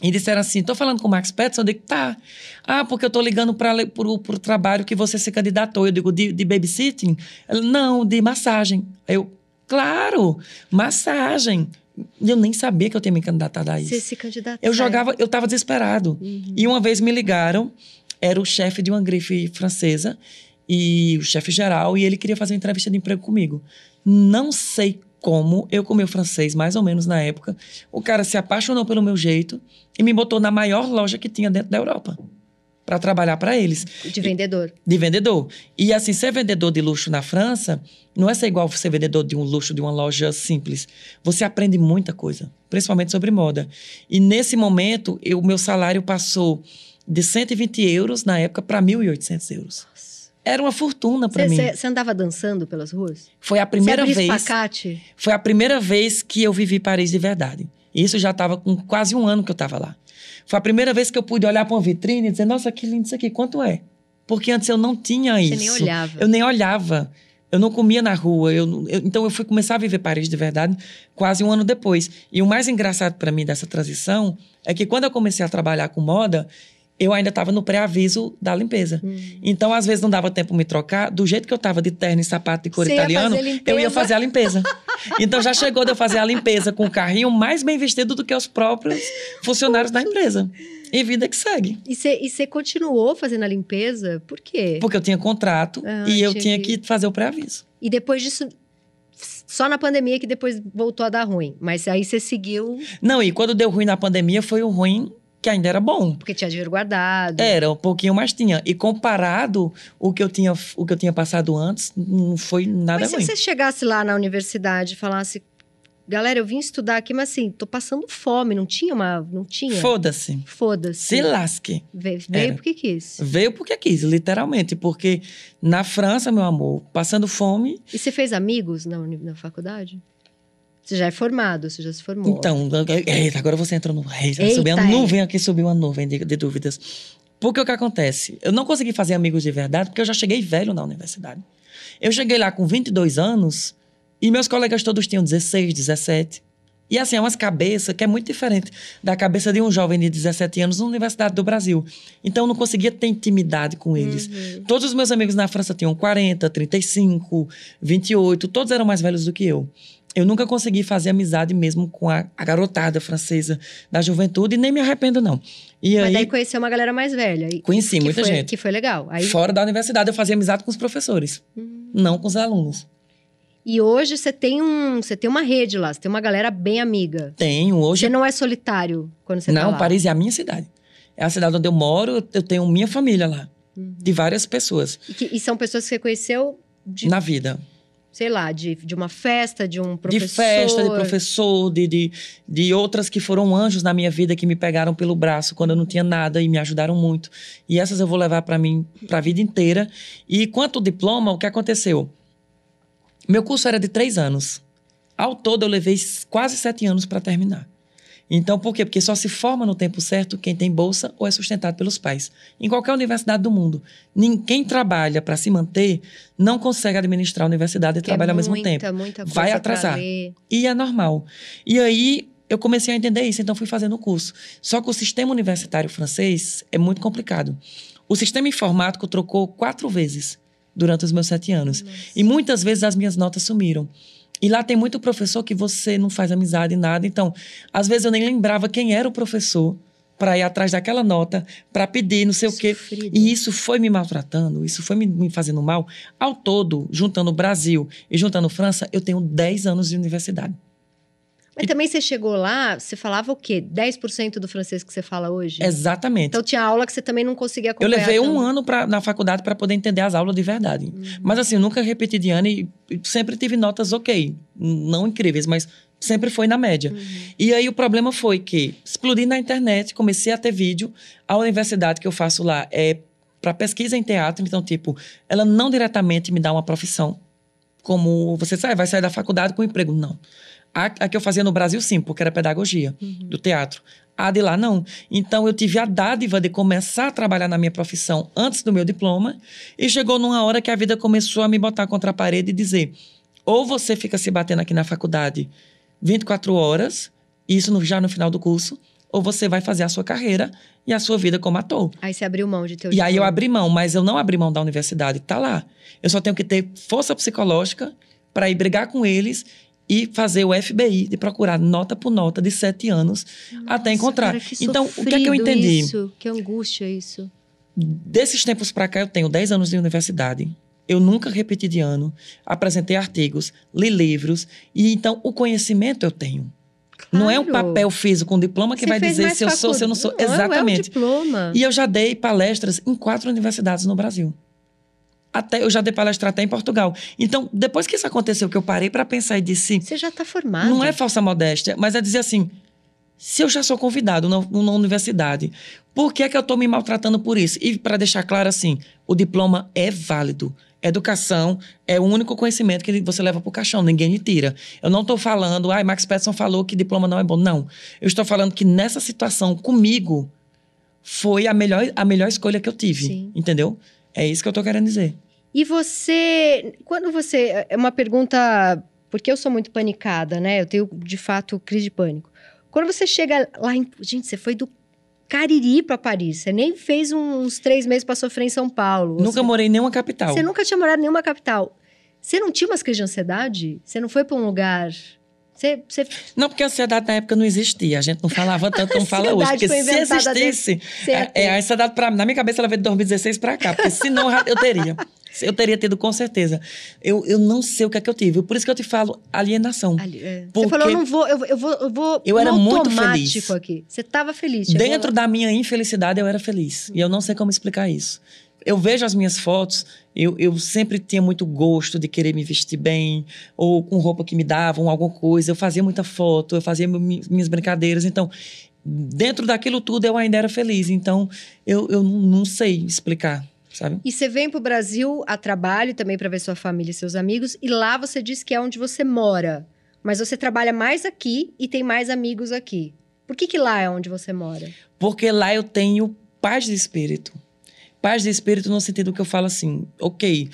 E disseram assim: tô falando com o Max Petson? Eu digo, tá. Ah, porque eu tô ligando para o trabalho que você se candidatou. Eu digo, de, de babysitting? Ela, não, de massagem. Eu, claro, massagem. Eu nem sabia que eu tinha me candidatado a isso. Você se candidatou. Eu jogava, eu tava desesperado. Uhum. E uma vez me ligaram, era o chefe de uma grife francesa, e o chefe geral, e ele queria fazer uma entrevista de emprego comigo. Não sei como eu com meu francês, mais ou menos na época, o cara se apaixonou pelo meu jeito e me botou na maior loja que tinha dentro da Europa para trabalhar para eles. De vendedor. De vendedor. E assim, ser vendedor de luxo na França não é ser igual ser vendedor de um luxo de uma loja simples. Você aprende muita coisa, principalmente sobre moda. E nesse momento, o meu salário passou de 120 euros na época para 1.800 euros. Era uma fortuna para mim. Você andava dançando pelas ruas? Foi a primeira vez. Espacate? Foi a primeira vez que eu vivi Paris de verdade. Isso já estava com quase um ano que eu estava lá. Foi a primeira vez que eu pude olhar para uma vitrine e dizer: Nossa, que lindo isso aqui, quanto é? Porque antes eu não tinha Você isso. nem olhava. Eu nem olhava. Eu não comia na rua. Eu, eu- então eu fui começar a viver Paris de verdade quase um ano depois. E o mais engraçado para mim dessa transição é que quando eu comecei a trabalhar com moda, eu ainda estava no pré-aviso da limpeza. Hum. Então, às vezes, não dava tempo me trocar. Do jeito que eu estava de terno e sapato de cor Você ia italiano, limpeza? eu ia fazer a limpeza. Então, já chegou de eu fazer a limpeza com o carrinho mais bem vestido do que os próprios funcionários da empresa. E vida que segue. E você continuou fazendo a limpeza? Por quê? Porque eu tinha contrato Ah, e eu tinha tinha que- que fazer o pré-aviso. E depois disso, só na pandemia que depois voltou a dar ruim. Mas aí você seguiu Não, e quando deu ruim na pandemia, foi o ruim que ainda era bom. porque tinha dinheiro guardado. Era, um pouquinho mais tinha. E comparado o que eu tinha, o que eu tinha passado antes, não foi nada Mas se ruim. você chegasse lá na universidade e falasse, galera, eu vim estudar aqui, mas assim, tô passando fome, não tinha uma. Não tinha? Foda-se. Foda-se. Se lasque. Ve- Veio Era. porque quis. Veio porque quis, literalmente. Porque na França, meu amor, passando fome. E você fez amigos na, na faculdade? Você já é formado, você já se formou. Então, eita, agora você entrou no. Eita, Eita, subiu é. a nuvem aqui, subiu uma nuvem de, de dúvidas. Porque o que acontece? Eu não consegui fazer amigos de verdade porque eu já cheguei velho na universidade. Eu cheguei lá com 22 anos e meus colegas todos tinham 16, 17. E assim, é umas cabeças que é muito diferente da cabeça de um jovem de 17 anos na Universidade do Brasil. Então, eu não conseguia ter intimidade com eles. Uhum. Todos os meus amigos na França tinham 40, 35, 28, todos eram mais velhos do que eu. Eu nunca consegui fazer amizade mesmo com a, a garotada francesa da juventude e nem me arrependo, não. E Mas aí, daí conheceu uma galera mais velha. E, conheci que muita foi, gente. Que foi legal. Aí, Fora da universidade, eu fazia amizade com os professores, Hum. não com os alunos. E hoje você tem um, você tem uma rede lá, você tem uma galera bem amiga. Tenho, hoje Você não é solitário quando você tá não, lá. Paris é a minha cidade. É a cidade onde eu moro, eu tenho minha família lá. Uhum. De várias pessoas E, que- e são pessoas que você conheceu de, na vida. Sei lá, de, de uma festa, de um professor. De festa, de professor, de, de, de outras que foram anjos na minha vida que me pegaram pelo braço quando eu não tinha nada e me ajudaram muito. E essas eu vou levar para mim para a vida inteira. E quanto ao diploma, o que aconteceu? Meu curso era de três anos. Ao todo, eu levei quase sete anos para terminar. Então, por quê? Porque só se forma no tempo certo quem tem bolsa ou é sustentado pelos pais. Em qualquer universidade do mundo. Ninguém trabalha para se manter não consegue administrar a universidade e é trabalhar ao mesmo muita, tempo. Muita coisa Vai atrasar. E é normal. E aí eu comecei a entender isso, então fui fazendo o curso. Só que o sistema universitário francês é muito complicado. O sistema informático trocou quatro vezes durante os meus sete anos. E muitas vezes as minhas notas sumiram. E lá tem muito professor que você não faz amizade, nada. Então, às vezes eu nem lembrava quem era o professor para ir atrás daquela nota, para pedir não sei o quê. Sofrido. E isso foi me maltratando, isso foi me, me fazendo mal. Ao todo, juntando Brasil e juntando França, eu tenho 10 anos de universidade. Mas também você chegou lá, você falava o quê? 10% do francês que você fala hoje? Exatamente. Então tinha aula que você também não conseguia eu acompanhar. levei um tanto. ano pra, na faculdade para poder entender as aulas de verdade. Uhum. Mas assim, eu nunca repeti de ano e sempre tive notas ok. Não incríveis, mas sempre foi na média. Uhum. E aí o problema foi que explodi na internet, comecei a ter vídeo. A universidade que eu faço lá é para pesquisa em teatro, então, tipo, ela não diretamente me dá uma profissão. Como você sai, vai sair da faculdade com emprego. Não. A, a que eu fazia no Brasil, sim, porque era pedagogia do teatro. A de lá, não. Então, eu tive a dádiva de começar a trabalhar na minha profissão antes do meu diploma. E chegou numa hora que a vida começou a me botar contra a parede e dizer: ou você fica se batendo aqui na faculdade 24 horas, isso no- já no final do curso, ou você vai fazer a sua carreira e a sua vida como ator. Aí você abriu mão de ter o E aí eu diploma. abri mão, mas eu não abri mão da universidade, tá lá. Eu só tenho que ter força psicológica para ir brigar com eles e fazer o FBI, de procurar nota por nota de sete anos até Nossa, encontrar. cara, que então, o que é que eu entendi? Isso, que angústia isso. Desses tempos para cá, eu tenho 10 anos de universidade. Eu nunca repeti de ano, apresentei artigos, li livros, e então o conhecimento eu tenho. Não é um Claro. papel físico, um diploma que Você vai dizer se eu sou, se eu não sou. Não, É um Exatamente. diploma. E eu já dei palestras em quatro universidades no Brasil. Até eu já dei palestra até em Portugal. Então, depois que isso aconteceu, que eu parei para pensar e disse, Você já está formado. não é falsa modéstia, mas é dizer assim: se eu já sou convidado na, numa universidade, por que é que eu estou me maltratando por isso? E para deixar claro assim, o diploma é válido. Educação é o único conhecimento que você leva para o caixão, ninguém lhe tira. Eu não estou falando, ai, Max Peterson falou que diploma não é bom. Não. Eu estou falando que nessa situação, comigo, foi a melhor, a melhor escolha que eu tive. Sim. Entendeu? É isso que eu estou querendo dizer. E você, quando você, é uma pergunta, porque eu sou muito panicada, né? Eu tenho de fato crise de pânico. Quando você chega lá em, gente, você foi do Cariri para Paris, você nem fez uns três meses para sofrer em São Paulo. Nunca você, morei em nenhuma capital. Você nunca tinha morado em nenhuma capital. Você não tinha umas crises de ansiedade? Você não foi para um lugar? Você, você Não, porque a ansiedade na época não existia. A gente não falava tanto como fala hoje. Porque se existisse. É, é, a ansiedade, pra, na minha cabeça, ela veio de 2016 pra cá. Porque senão eu teria. Eu teria tido com certeza. Eu, eu não sei o que é que eu tive. Por isso que eu te falo alienação. Ali, é. Você falou, eu não vou, eu, eu vou, eu vou Eu era muito feliz. aqui. Você estava feliz. Dentro da minha infelicidade, eu era feliz. E eu não sei como explicar isso. Eu vejo as minhas fotos, eu, eu sempre tinha muito gosto de querer me vestir bem, ou com roupa que me davam, alguma coisa. Eu fazia muita foto, eu fazia mi- minhas brincadeiras. Então, dentro daquilo tudo, eu ainda era feliz. Então, eu, eu não- sei explicar, sabe? E você vem pro Brasil a trabalho também para ver sua família e seus amigos. E lá você diz que é onde você mora. Mas você trabalha mais aqui e tem mais amigos aqui. Por que, que lá é onde você mora? Porque lá eu tenho paz de espírito. Paz de espírito no sentido que eu falo assim, ok,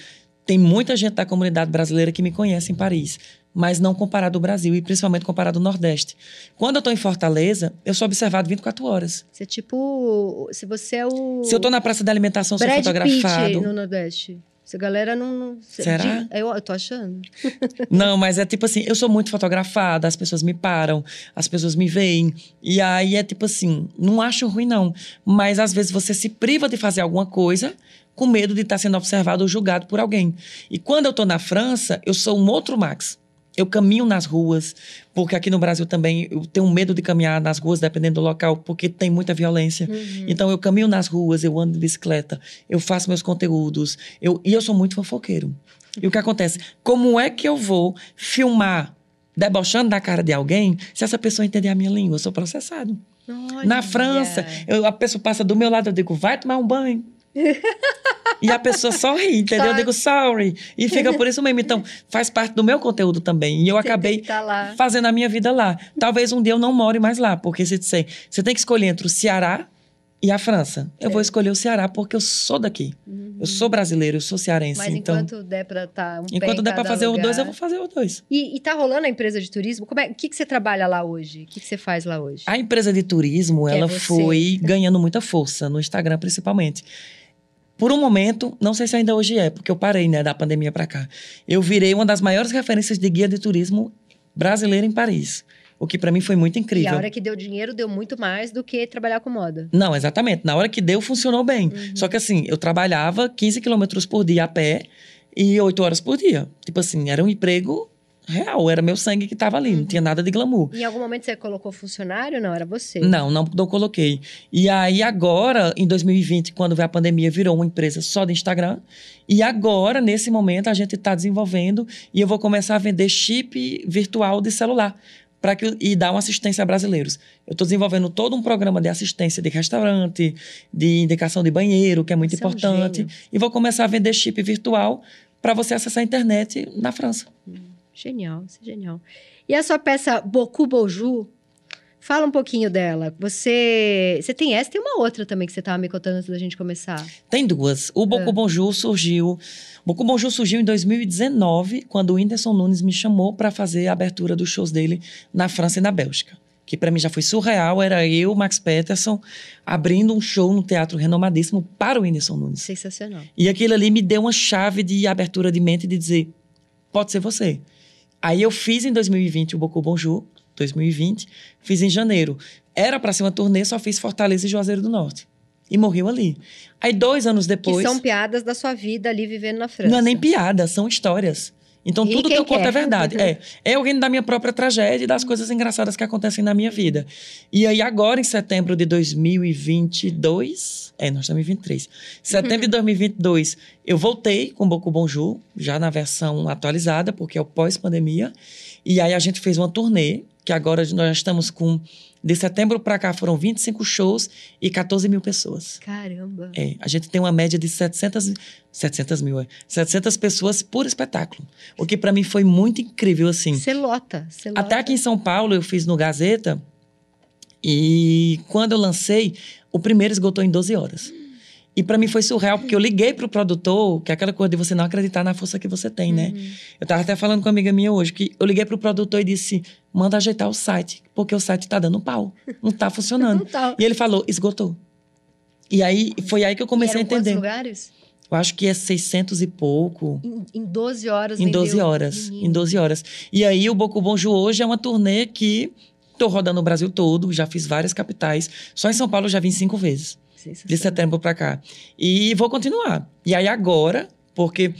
tem muita gente da comunidade brasileira que me conhece em Paris, mas não comparado ao Brasil e principalmente comparado ao Nordeste. Quando eu estou em Fortaleza, eu sou observado 24 horas. Você é tipo. Se você é o. Se eu estou na praça da alimentação, sou Brad fotografado. Pitt no Nordeste. Essa galera não. não Será? de- eu, eu tô achando. Não, mas é tipo assim, eu sou muito fotografada, as pessoas me param, as pessoas me veem. E aí é tipo assim, não acho ruim, não. Mas às vezes você se priva de fazer alguma coisa com medo de estar sendo observado ou julgado por alguém. E quando eu tô na França, eu sou um outro Max. Eu caminho nas ruas, porque aqui no Brasil também eu tenho medo de caminhar nas ruas, dependendo do local, porque tem muita violência. Uhum. Então eu caminho nas ruas, eu ando de bicicleta, eu faço meus conteúdos, eu, e eu sou muito fofoqueiro. E o que acontece? Como é que eu vou filmar debochando da cara de alguém se essa pessoa entender a minha língua? Eu sou processado. Na Olha. França, eu- a pessoa passa do meu lado, eu digo, vai tomar um banho. E a pessoa só ri, entendeu? Eu Tá. digo, sorry. E fica por isso mesmo. Então, faz parte do meu conteúdo também. E eu Você acabei tá fazendo a minha vida lá. Talvez um dia eu não more mais lá, porque se disser, você tem que escolher entre o Ceará e a França. Eu É. vou escolher o Ceará porque eu sou daqui. Eu sou brasileiro, eu sou cearense. Uhum. Mas então, enquanto der pra estar um enquanto der fazer os dois, lugar. eu vou fazer os dois. E, e tá rolando a empresa de turismo? Como é, o que, que você trabalha lá hoje? O que, que você faz lá hoje? A empresa de turismo, Que é ela você. foi ganhando muita força, no Instagram principalmente. Por um momento, não sei se ainda hoje é, porque eu parei, né, da pandemia pra cá. Eu virei uma das maiores referências de guia de turismo brasileira em Paris. O que pra mim foi muito E incrível. a hora que deu dinheiro, deu muito mais do que trabalhar com moda. Não, exatamente. Na hora que deu, funcionou bem. Uhum. Só que assim, eu trabalhava 15 quilômetros por dia a pé e 8 horas por dia. Tipo assim, era um emprego real, era meu sangue que tava ali, Uhum. não tinha nada de glamour. Em algum momento você colocou funcionário? Não, era você. Não, não, não coloquei. E aí agora, em 2020, quando veio a pandemia, virou uma empresa só de Instagram. E agora, nesse momento, a gente está desenvolvendo e eu vou começar a vender chip virtual de celular. Pra que, e dar uma assistência a brasileiros. Eu estou desenvolvendo todo um programa de assistência de restaurante, de indicação de banheiro, que é muito Você é um importante. e vou começar a vender chip virtual para você acessar a internet na França. Genial, isso é genial. E a sua peça Boku Boju? Fala um pouquinho dela. Você, você tem essa, tem uma outra também que você estava me contando antes da gente começar. Tem duas. O É. Boku Bonjour surgiu. Boku Bonjour surgiu em 2019, quando o Whindersson Nunes me chamou para fazer a abertura dos shows dele na França e na Bélgica. que para mim já foi surreal, era eu, Max Peterson, abrindo um show no teatro renomadíssimo para o Whindersson Nunes. Sensacional. E aquilo ali me deu uma chave de abertura de mente de dizer, pode ser você. Aí eu fiz em 2020 o Bocu Bonjour, 2020, fiz em janeiro. Era para ser uma turnê, só fiz Fortaleza e Juazeiro do Norte. E morreu ali. Aí dois anos depois... Que são piadas da sua vida ali vivendo na França. Não é nem piada, são histórias. Então, E tudo que eu conto quer? é verdade. É, é alguém da minha própria tragédia e das coisas engraçadas que acontecem na minha vida. E aí, agora, em setembro de 2022... É, nós estamos em 23. Setembro de 2022, eu voltei com Boco Bonjour, já na versão atualizada, porque é o pós-pandemia. E aí, a gente fez uma turnê, que agora nós estamos com... De setembro para cá, foram 25 shows e 14 mil pessoas. Caramba. É, a gente tem uma média de 700, 700 mil, é, 700 pessoas por espetáculo. O que para mim foi muito incrível, assim. Você lota, você lota. Até aqui em São Paulo eu fiz no Gazeta e quando eu lancei, o primeiro esgotou em 12 horas. E para mim foi surreal, porque eu liguei pro produtor, que é aquela coisa de você não acreditar na força que você tem, né? Eu tava até falando com uma amiga minha hoje, que eu liguei pro produtor e disse, manda ajeitar o site, porque o site tá dando pau, não tá funcionando. Não tá. E ele falou, esgotou. E aí, foi aí que eu comecei a entender. lugares? Eu acho que é 600 e pouco. Em, em 12 horas Em vendeu. 12 horas. Menino. Em 12 horas. E aí, o Boco Bonjour hoje é uma turnê que tô rodando o Brasil todo, já fiz várias capitais. Só em São Paulo eu já vim cinco vezes, de setembro pra cá. E vou continuar. E aí agora, porque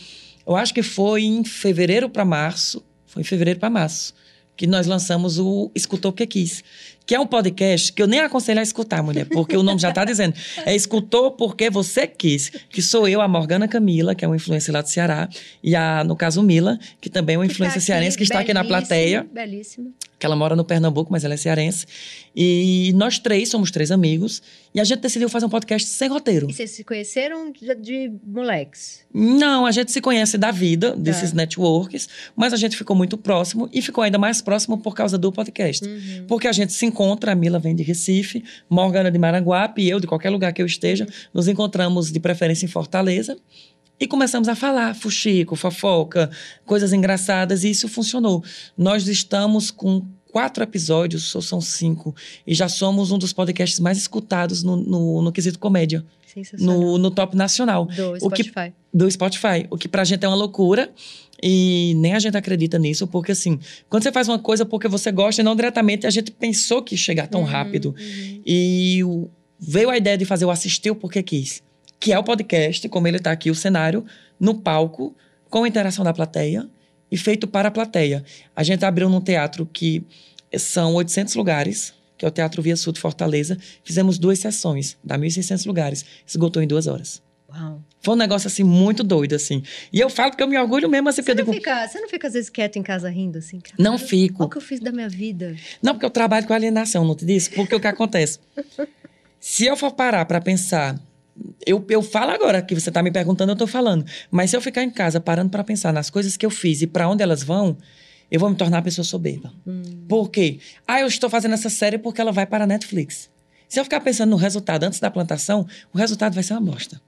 eu acho que foi em fevereiro pra março, foi em fevereiro pra março, que nós lançamos o Escutou Porque Quis. Que é um podcast que eu nem aconselho a escutar, mulher, porque o nome já tá dizendo. É Escutou Porque Você Quis. Que sou eu, a Morgana Camila, que é uma influência lá do Ceará, e a, no caso, Mila, que também é uma Que tá influência aqui, cearense, que está aqui na plateia Belíssima. Que ela mora no Pernambuco, mas ela é cearense. E nós três somos três amigos. E a gente decidiu fazer um podcast sem roteiro. E vocês se conheceram de, de moleques? Não, a gente se conhece da vida, Tá. desses networks, mas a gente ficou muito próximo e ficou ainda mais próximo por causa do podcast. Uhum. Porque a gente se encontra, a Mila vem de Recife, Morgana de Maranguape e eu, de qualquer lugar que eu esteja, nos encontramos de preferência em Fortaleza. E começamos a falar, fuxico, fofoca, coisas engraçadas, e isso funcionou. Nós estamos com quatro episódios, ou são cinco, e já somos um dos podcasts mais escutados no, no, no quesito comédia, no, no top nacional Do o que- Spotify. do Spotify. O que pra gente é uma loucura. E nem a gente acredita nisso, porque assim, quando você faz uma coisa porque você gosta, e não diretamente, a gente pensou que ia chegar tão Uhum, rápido. uhum. E o- veio a ideia de fazer o Assistiu Porque Quis, que é o podcast, como ele tá aqui, o cenário, no palco, com interação da plateia e feito para a plateia. A gente abriu num teatro que são 800 lugares, que é o Teatro Via Sul de Fortaleza. Fizemos duas sessões, dá 1.600 lugares. Esgotou em duas horas. Uau. Foi um negócio, assim, muito doido, assim. E eu falo porque eu me orgulho mesmo, assim, Você porque eu não, digo... fica, você não fica, às vezes, quieto em casa rindo, assim? cara? Não Olha fico. o que eu fiz da minha vida. Não, porque eu trabalho com alienação, não te disse? Porque o que acontece? Se eu for parar pra pensar... Eu, eu falo agora que você tá me perguntando, eu tô falando. Mas se eu ficar em casa parando pra pensar nas coisas que eu fiz e pra onde elas vão, eu vou me tornar uma pessoa soberba. Hum. Por quê? Ah, eu estou fazendo essa série porque ela vai para a Netflix. Se eu ficar pensando no resultado antes da plantação, o resultado vai ser uma bosta.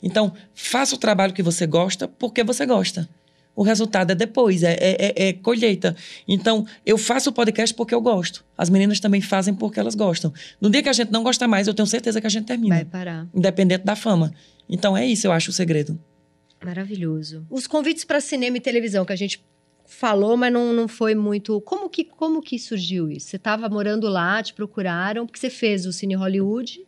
Então, faça o trabalho que você gosta porque você gosta. O resultado é depois, é, é- é- é colheita. Então, eu faço o podcast porque eu gosto. As meninas também fazem porque elas gostam. No dia que a gente não gosta mais, eu tenho certeza que a gente termina. Vai parar. Independente da fama. Então, é isso, eu acho o segredo. Maravilhoso. Os convites para cinema e televisão que a gente falou, mas não, não foi muito. Como que, como que surgiu isso? Você estava morando lá, te procuraram, porque você fez o Cine Hollywood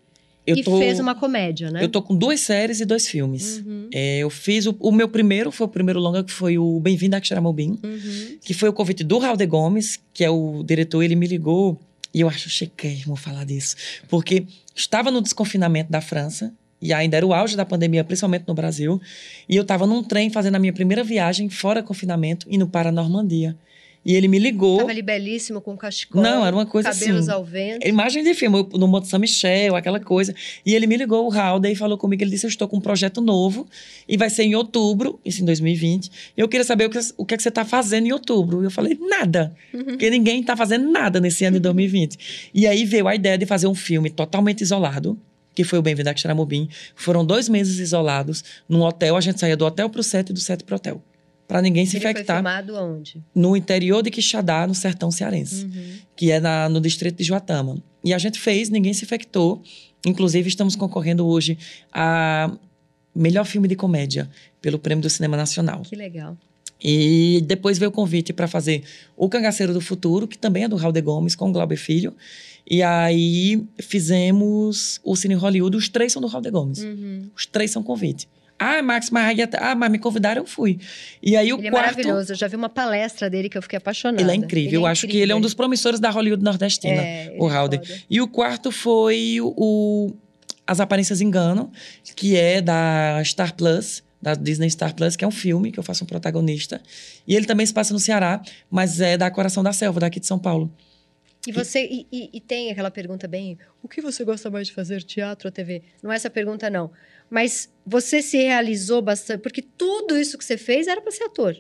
Eu e tô, fez uma comédia, né? eu tô com duas séries e dois filmes. Uhum, É, eu fiz o, o meu primeiro, foi o primeiro longa, que foi o Bem-vindo a Xaramobim. uhum. que foi o convite do Raul de Gomes, que é o diretor, ele me ligou, e eu acho chiquérrimo falar disso, porque estava no desconfinamento da França, e ainda era o auge da pandemia, principalmente no Brasil, e eu estava num trem fazendo a minha primeira viagem fora confinamento, indo para a Normandia. E ele me ligou, Tava ali belíssimo com cachecol. Não, era uma coisa cabelos assim. ao vento. imagem de filme, no Monte São Michel, aquela coisa. E ele me ligou, o Raul, daí falou comigo, ele disse, eu estou com um projeto novo, e vai ser em outubro, isso em 2020. E eu queria saber o que, o que, é que você está fazendo em outubro. E eu falei, nada. Porque ninguém está fazendo nada nesse ano de 2020. E aí veio a ideia de fazer um filme totalmente isolado, que foi o Bem-vindo a Xaramobim. Foram dois meses isolados num hotel, a gente saía do hotel pro set e do set pro hotel. Para ninguém se Ele foi infectar. filmado aonde? No interior de Quixadá, no sertão cearense, Uhum. que é na- no distrito de Joatama. E a gente fez, ninguém se infectou. Inclusive, estamos concorrendo hoje a melhor filme de comédia pelo Prêmio do Cinema Nacional. Que legal. E depois veio o convite para fazer O Cangaceiro do Futuro, que também é do Raul de Gomes, com o Glauber Filho. E aí fizemos o Cine Hollywood, os três são do Raul de Gomes. Uhum. Os três são convite. Ah, Max, até- ah, mas me convidaram, eu fui. E aí o Ele é quarto... maravilhoso. Eu já vi uma palestra dele que eu fiquei apaixonada. Ele é incrível. eu acho que ele é um dos promissores da Hollywood nordestina, É, o ele é Raul. foda. E o quarto foi o, o As Aparências Enganam, que é da Star Plus, da Disney Star Plus, que é um filme que eu faço um protagonista. E ele também se passa no Ceará, mas é da Coração da Selva, daqui de São Paulo. E você e, e- e tem aquela pergunta bem: o que você gosta mais de fazer, teatro ou TV? Não é essa pergunta, não. Mas você se realizou bastante, porque tudo isso que você fez era para ser ator.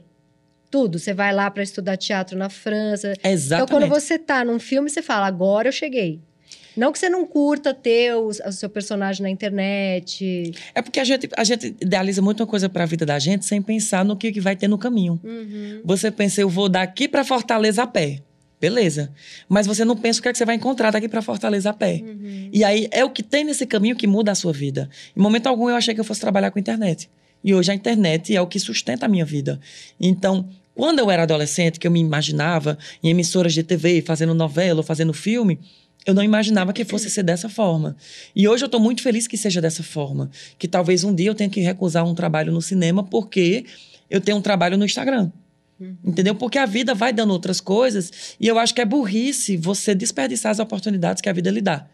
Tudo. Você vai lá para estudar teatro na França. Exatamente. Então, quando você tá num filme, você fala: agora eu cheguei. Não que você não curta ter o, o seu personagem na internet. É porque a gente, a gente idealiza muito uma coisa para a vida da gente sem pensar no que, que vai ter no caminho. Uhum. Você pensa, eu vou daqui para Fortaleza a pé. Beleza. Mas você não pensa o que é que você vai encontrar daqui para Fortaleza a pé. Uhum. E aí é o que tem nesse caminho que muda a sua vida. Em momento algum eu achei que eu fosse trabalhar com internet. E hoje a internet é o que sustenta a minha vida. Então, quando eu era adolescente, que eu me imaginava em emissoras de TV, fazendo novela ou fazendo filme, eu não imaginava que fosse ser dessa forma. E hoje eu estou muito feliz que seja dessa forma. Que talvez um dia eu tenha que recusar um trabalho no cinema porque eu tenho um trabalho no Instagram. Entendeu? Porque a vida vai dando outras coisas e eu acho que é burrice você desperdiçar as oportunidades que a vida lhe dá.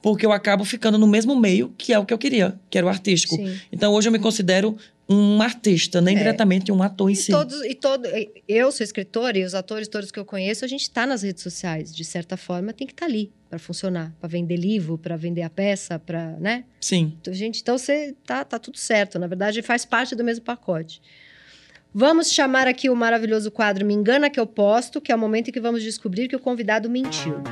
Porque eu acabo ficando no mesmo meio que é o que eu queria, que era o artístico. Sim. Então hoje eu me considero um artista, nem É. diretamente um ator em E si. todos, e todo, eu sou escritora e os atores todos que eu conheço, a gente está nas redes sociais, de certa forma, tem que estar ali para funcionar, para vender livro, para vender a peça, para, né? Sim. Então, gente, então você tá, tá tudo certo. Na verdade, faz parte do mesmo pacote. Vamos chamar aqui o maravilhoso quadro Me Engana Que Eu Posto, que é o momento em que vamos descobrir que o convidado mentiu.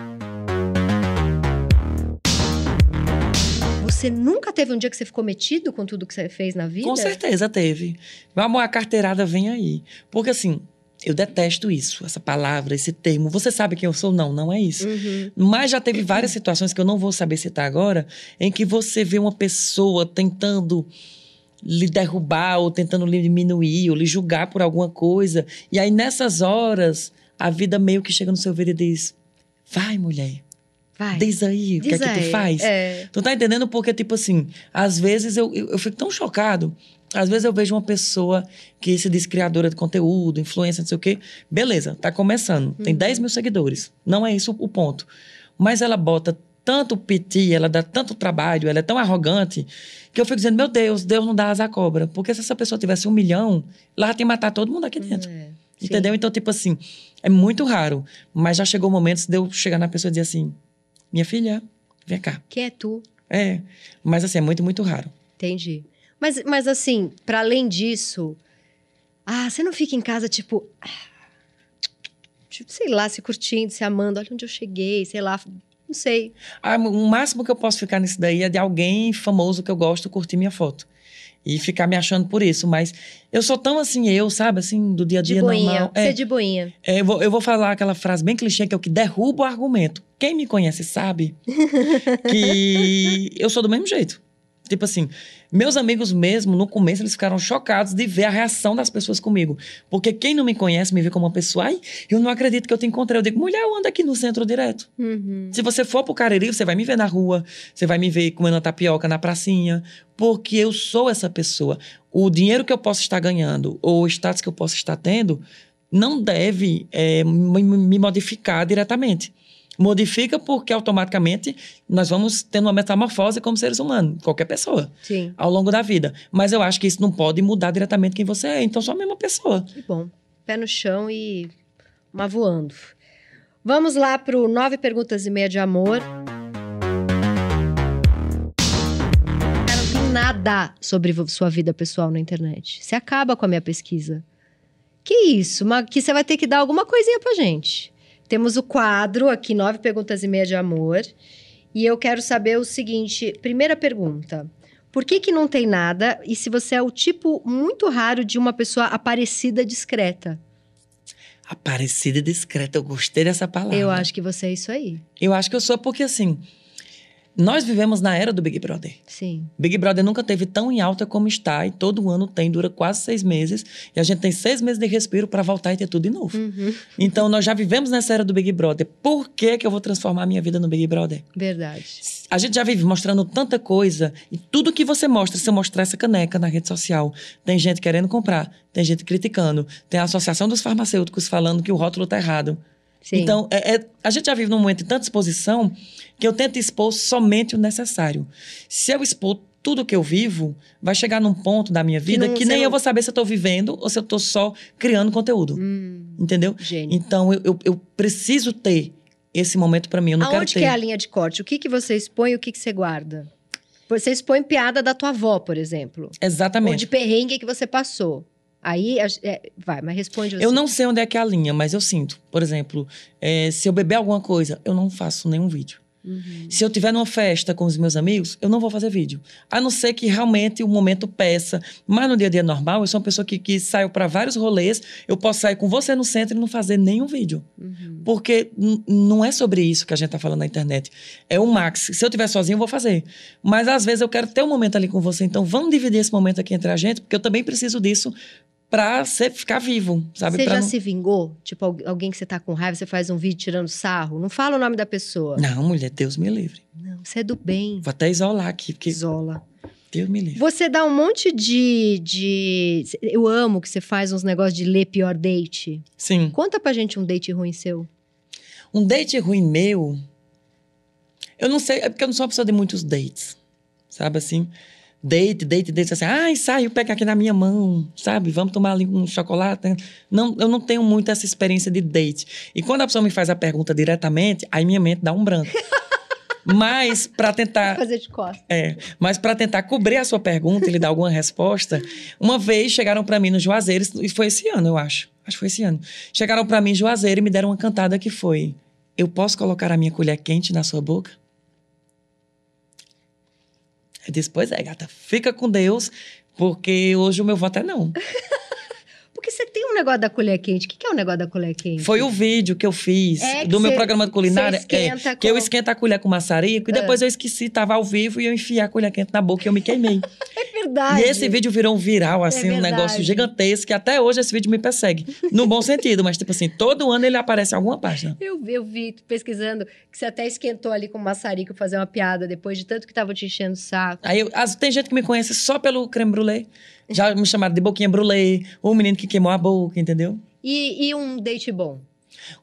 Você nunca teve um dia que você ficou metido com tudo que você fez na vida? Com certeza teve. Amor, a carteirada vem aí. Porque assim, eu detesto isso, essa palavra, esse termo. Você sabe quem eu sou? Não, não é isso. Uhum. Mas já teve várias situações que eu não vou saber citar agora, em que você vê uma pessoa tentando lhe derrubar, ou tentando lhe diminuir, ou lhe julgar por alguma coisa. E aí, nessas horas, a vida meio que chega no seu ouvido e diz: Vai, mulher, Vai. diz aí, o que é Diz que tu aí. faz? É. Tu tá entendendo? Porque, tipo assim, às vezes eu, eu, eu fico tão chocado. Às vezes eu vejo uma pessoa que se diz criadora de conteúdo, influência, não sei o quê. Beleza, tá começando. Tem Uhum. 10 mil seguidores. Não é isso o ponto. Mas ela bota tanto piti, ela dá tanto trabalho, ela é tão arrogante, que eu fico dizendo, meu Deus, Deus não dá asa à cobra. Porque se essa pessoa tivesse um milhão, ela já tinha matar todo mundo aqui dentro. É. Entendeu? Então, tipo assim, é muito raro. Mas já chegou o momento de eu chegar na pessoa e dizer assim: minha filha, vem cá. Quem é tu? É. Mas assim, é muito, muito raro. Entendi. Mas, mas assim, para além disso, ah, você não fica em casa tipo, ah, tipo, sei lá, se curtindo, se amando, olha onde eu cheguei, sei lá, não sei. Ah, o máximo que eu posso ficar nisso daí é de alguém famoso que eu gosto curtir minha foto. E ficar me achando por isso. Mas eu sou tão assim, eu, sabe? Assim, do dia a De dia boinha, normal. você É, é de boinha. é, eu, vou, eu vou falar aquela frase bem clichê, que é o que derruba o argumento. Quem me conhece sabe que eu sou do mesmo jeito. Tipo assim, meus amigos mesmo, no começo, eles ficaram chocados de ver a reação das pessoas comigo. Porque quem não me conhece, me vê como uma pessoa, ai, eu não acredito que eu te encontrei. Eu digo, mulher, eu ando aqui no centro direto. Uhum. Se você for pro Cariri, você vai me ver na rua, você vai me ver comendo tapioca na pracinha, porque eu sou essa pessoa. O dinheiro que eu posso estar ganhando, ou o status que eu posso estar tendo, não deve é, me modificar diretamente. Modifica porque automaticamente nós vamos tendo uma metamorfose como seres humanos, qualquer pessoa, Sim, ao longo da vida. Mas eu acho que isso não pode mudar diretamente quem você é. Então, sou a mesma pessoa. que bom. Pé no chão e uma voando. Vamos lá pro nove perguntas e meia de amor. Nada sobre sua vida pessoal na internet. Você acaba com a minha pesquisa. Que isso? Mas que você vai ter que dar alguma coisinha pra gente. Temos o quadro aqui, nove perguntas e meia de amor. E eu quero saber o seguinte: primeira pergunta. Por que, que não tem nada? E se você é o tipo muito raro de uma pessoa aparecida discreta? Aparecida discreta, eu gostei dessa palavra. Eu acho que você é isso aí. Eu acho que eu sou porque assim. Nós vivemos na era do Big Brother. Sim. Big Brother nunca teve tão em alta como está, e todo ano tem, dura quase seis meses. E a gente tem seis meses de respiro para voltar e ter tudo de novo. Uhum. Então, nós já vivemos nessa era do Big Brother. Por que, que eu vou transformar a minha vida no Big Brother? Verdade. A gente já vive mostrando tanta coisa. E tudo que você mostra, se eu mostrar essa caneca na rede social, tem gente querendo comprar, tem gente criticando, tem a Associação dos Farmacêuticos falando que o rótulo tá errado. Sim. Então, é- é- a gente já vive num momento de tanta exposição que eu tento expor somente o necessário. Se eu expor tudo que eu vivo, vai chegar num ponto da minha vida não- que, nem não- eu vou saber se eu tô vivendo ou se eu tô só criando conteúdo. Hum, Entendeu? gênio. Então, eu, eu- eu preciso ter esse momento pra mim. Eu não quero Aonde ter. que é a linha de corte? O que, que você expõe e o que, que você guarda? Você expõe piada da tua avó, por exemplo. Ou Exatamente. de perrengue que você passou. Aí, é, vai, mas responde você. Eu não sei onde é que é a linha, mas eu sinto. Por exemplo, eh, se eu beber alguma coisa, eu não faço nenhum vídeo. Uhum. Se eu tiver numa festa com os meus amigos, eu não vou fazer vídeo. A não ser que realmente o momento peça. Mas no dia a dia normal, eu sou uma pessoa que, que saiu para vários rolês. Eu posso sair com você no centro e não fazer nenhum vídeo. Uhum. Porque não é sobre isso que a gente tá falando na internet. É o max. Se eu estiver sozinho, eu vou fazer. Mas às vezes eu quero ter um momento ali com você. Então vamos dividir esse momento aqui entre a gente, porque eu também preciso disso pra ser, ficar vivo, sabe? Você Pra já não- se vingou? Tipo, al- alguém que você tá com raiva, você faz um vídeo tirando sarro? Não fala o nome da pessoa. Não, mulher, Deus me livre. Não, você é do bem. Vou até isolar aqui, porque Zola. Deus me livre. Você dá um monte de, de. Eu amo que você faz uns negócios de ler pior date. Sim. Conta pra gente um date ruim seu. Um date ruim meu. Eu não sei, é porque eu não sou uma pessoa de muitos dates. Sabe assim? Date, date, date, assim, ai, saiu, pega aqui na minha mão, sabe? Vamos tomar ali um chocolate. Não, eu não tenho muito essa experiência de date. E quando a pessoa me faz a pergunta diretamente, aí minha mente dá um branco. Mas, para tentar Fazer de costas. É, mas para tentar cobrir a sua pergunta e lhe dar alguma resposta, uma vez chegaram para mim no Juazeiro, e foi esse ano, eu acho. Acho que foi esse ano. Chegaram para mim em Juazeiro e me deram uma cantada que foi: Eu posso colocar a minha colher quente na sua boca? Eu disse: Pois é, gata, fica com Deus, porque hoje o meu voto é não. Porque você tem um negócio da colher quente. O que que é o negócio da colher quente? Foi o vídeo que eu fiz É do meu programa de culinária. é, que eu com- esquento a colher com maçarico e Ah. depois eu esqueci, tava ao vivo e eu enfiei a colher quente na boca e eu me queimei. É verdade. E esse vídeo virou um viral, assim, um negócio gigantesco, que até hoje esse vídeo me persegue. No bom sentido, mas tipo assim, todo ano ele aparece em alguma página. Eu, eu vi pesquisando que você até esquentou ali com maçarico fazer uma piada depois de tanto que tava te enchendo o saco. Aí eu- as- tem gente que me conhece só pelo creme brulee. Já me chamaram de boquinha brulee, o menino que queimou a boca, entendeu? E, e um date bom?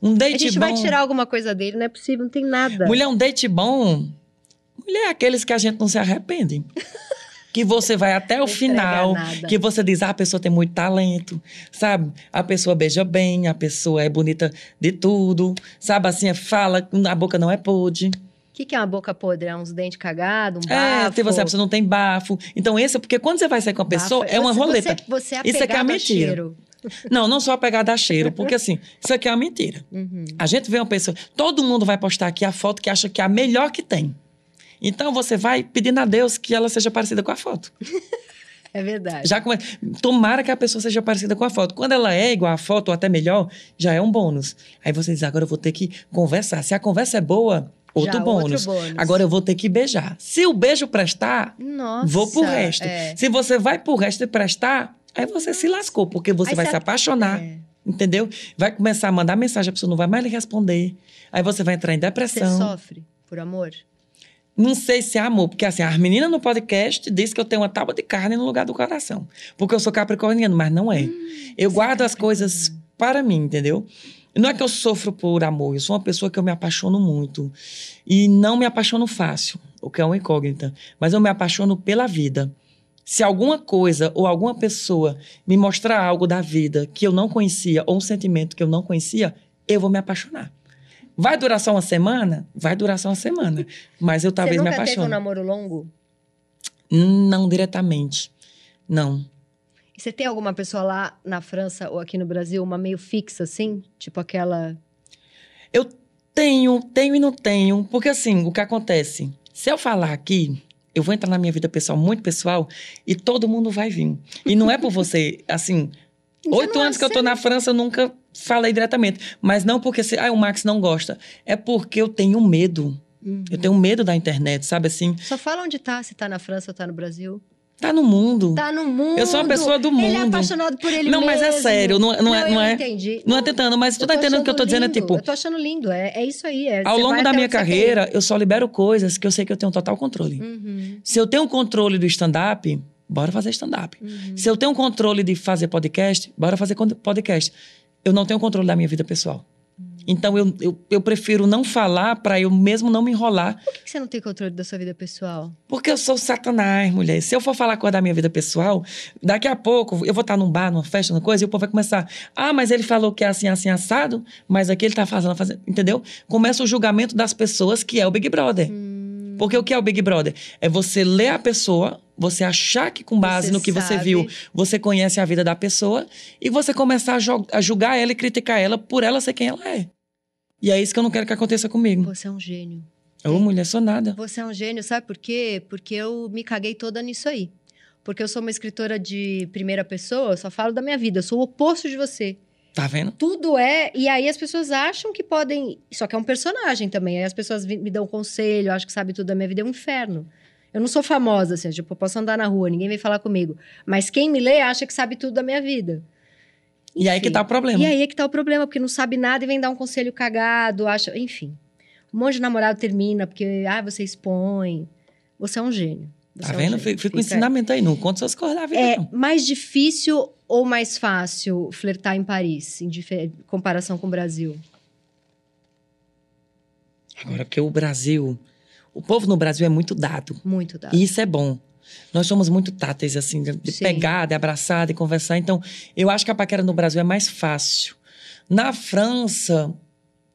Um A date gente bom. vai tirar alguma coisa dele, não é possível, não tem nada. Mulher, um date bom. Mulher, é aqueles que a gente não se arrepende. Que você vai até o final, nada. que você diz, ah, a pessoa tem muito talento, sabe? A pessoa beija bem, a pessoa é bonita de tudo, sabe? Assim, fala, a boca não é podre. O que, que é uma boca podre? É uns dentes cagados, um É, bafo? se você, pessoa não tem bafo. Então, esse é porque quando você vai sair com a pessoa, Bafo. é uma Você- roleta. Você, você é Isso aqui é apegado a mentira. cheiro. Não, não só pegar a cheiro, porque assim, isso aqui é uma mentira. Uhum. A gente vê uma pessoa, todo mundo vai postar aqui a foto que acha que é a melhor que tem. Então você vai pedindo a Deus que ela seja parecida com a foto. É verdade. Já come... Tomara que a pessoa seja parecida com a foto. Quando ela é igual à foto ou até melhor, já é um bônus. Aí você diz, agora eu vou ter que conversar. Se a conversa é boa, outro, Já, bônus. outro bônus. Agora eu vou ter que beijar. Se o beijo prestar, Nossa. vou pro resto. é. Se você vai pro resto e prestar, aí você se lascou, porque você Aí vai você se ap- apaixonar. É. Entendeu? Vai começar a mandar mensagem, a pessoa não vai mais lhe responder. Aí você vai entrar em Você depressão. sofre por amor? Não sei se é amor, porque assim, as meninas no podcast disse que eu tenho uma tábua de carne no lugar do coração. Porque eu sou capricorniano, mas não é. eu você é guardo as coisas para mim, entendeu? Não é que eu sofro por amor, eu sou uma pessoa que eu me apaixono muito. E não me apaixono fácil, o que é uma incógnita. Mas eu me apaixono pela vida. Se alguma coisa ou alguma pessoa me mostrar algo da vida que eu não conhecia, ou um sentimento que eu não conhecia, eu vou me apaixonar. Vai durar só uma semana? Vai durar só uma semana. Mas eu talvez você me nunca teve apaixone. um namoro longo? Não diretamente. Não. E você tem alguma pessoa lá na França ou aqui no Brasil, uma meio fixa, assim? Tipo aquela. Eu tenho, tenho e não tenho. Porque assim, o que acontece? Se eu falar aqui, eu vou entrar na minha vida pessoal, muito pessoal, e todo mundo vai vir. E não é por você, assim, oito anos que eu tô na França, eu nunca falei diretamente. Mas não porque se, ah, o Max não gosta. É porque eu tenho medo. Uhum. Eu tenho medo da internet, sabe assim? Só fala onde tá, se tá na França ou tá no Brasil. Tá no mundo. Tá no mundo. Eu sou uma pessoa do mundo. Ele é apaixonado por ele não, mesmo. Não, mas é sério. Não, não, não é, não é. Entendi. Não é tentando, mas tu tá entendendo o que eu tô lindo. dizendo? É tipo. Eu tô achando lindo. É, é isso aí. É, ao longo da minha carreira, eu só libero coisas que eu sei que eu tenho total controle. Uhum. Se eu tenho controle do stand-up, bora fazer stand-up. Uhum. Se eu tenho controle de fazer podcast, bora fazer podcast. Eu não tenho controle da minha vida pessoal. Então eu, eu, eu prefiro não falar para eu mesmo não me enrolar. Por que você não tem controle da sua vida pessoal? Porque eu sou satanás, mulher. Se eu for falar coisa da minha vida pessoal, daqui a pouco eu vou estar num bar, numa festa, numa coisa, e o povo vai começar. Ah, mas ele falou que é assim, assim, assado, mas aqui ele tá fazendo, fazendo. Entendeu? Começa o julgamento das pessoas, que é o Big Brother. Hum. Porque o que é o Big Brother? É você ler a pessoa, você achar que com base você no que sabe. você viu, você conhece a vida da pessoa e você começar a, a julgar ela e criticar ela por ela ser quem ela é. E é isso que eu não quero que aconteça comigo. Você é um gênio. Ô, mulher, sou nada. Você é um gênio, sabe por quê? Porque eu me caguei toda nisso aí. Porque eu sou uma escritora de primeira pessoa, eu só falo da minha vida, eu sou o oposto de você. Tá vendo? Tudo é. E aí as pessoas acham que podem. Só que é um personagem também. Aí as pessoas me dão conselho, acham que sabe tudo da minha vida. É um inferno. Eu não sou famosa, assim, tipo, eu posso andar na rua, ninguém vem falar comigo. Mas quem me lê acha que sabe tudo da minha vida. Enfim. E aí que tá o problema. E aí é que tá o problema, porque não sabe nada e vem dar um conselho cagado, acha. Enfim. Um monte de namorado termina porque, ah, você expõe. Você é um gênio. Tá é vendo? Gênio. Fica um ensinamento aí, não conta suas coisas da vida. É não. mais difícil ou mais fácil flertar em Paris, em comparação com o Brasil? Agora, porque o Brasil o povo no Brasil é muito dado. Muito dado. E isso é bom. Nós somos muito táteis, assim, de, de pegar, de abraçar, de conversar. Então, eu acho que a paquera no Brasil é mais fácil. Na França,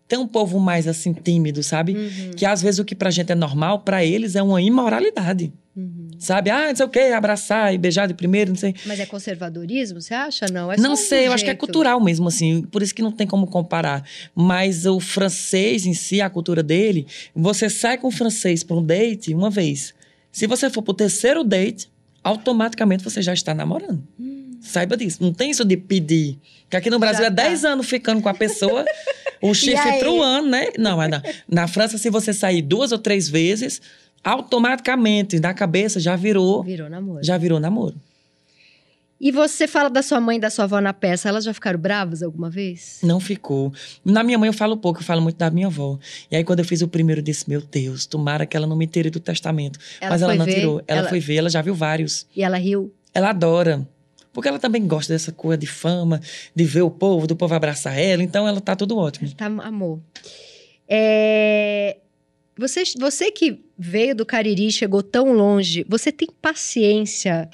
tem um povo mais, assim, tímido, sabe? Uhum. Que às vezes o que pra gente é normal, para eles é uma imoralidade. Uhum. Sabe? Ah, não sei o quê, abraçar e beijar de primeiro, não sei. Mas é conservadorismo, você acha? Não, é Não sei, um eu jeito. acho que é cultural mesmo, assim. Por isso que não tem como comparar. Mas o francês em si, a cultura dele, você sai com o francês para um date uma vez. Se você for pro terceiro date, automaticamente você já está namorando. Hum. Saiba disso. Não tem isso de pedir. Que aqui no Brasil já é tá. 10 anos ficando com a pessoa, o chifre truando, né? Não, mas não. Na França, se você sair duas ou três vezes, automaticamente na cabeça já virou. Virou namoro. Já virou namoro. E você fala da sua mãe e da sua avó na peça, elas já ficaram bravas alguma vez? Não ficou. Na minha mãe eu falo pouco, eu falo muito da minha avó. E aí quando eu fiz o primeiro, eu disse: Meu Deus, tomara que ela não me tire do testamento. Ela Mas ela não ver, tirou. Ela, ela foi ver, ela já viu vários. E ela riu? Ela adora. Porque ela também gosta dessa coisa de fama, de ver o povo, do povo abraçar ela. Então ela tá tudo ótimo. Tá amor. É... Você, você que veio do Cariri, chegou tão longe, você tem paciência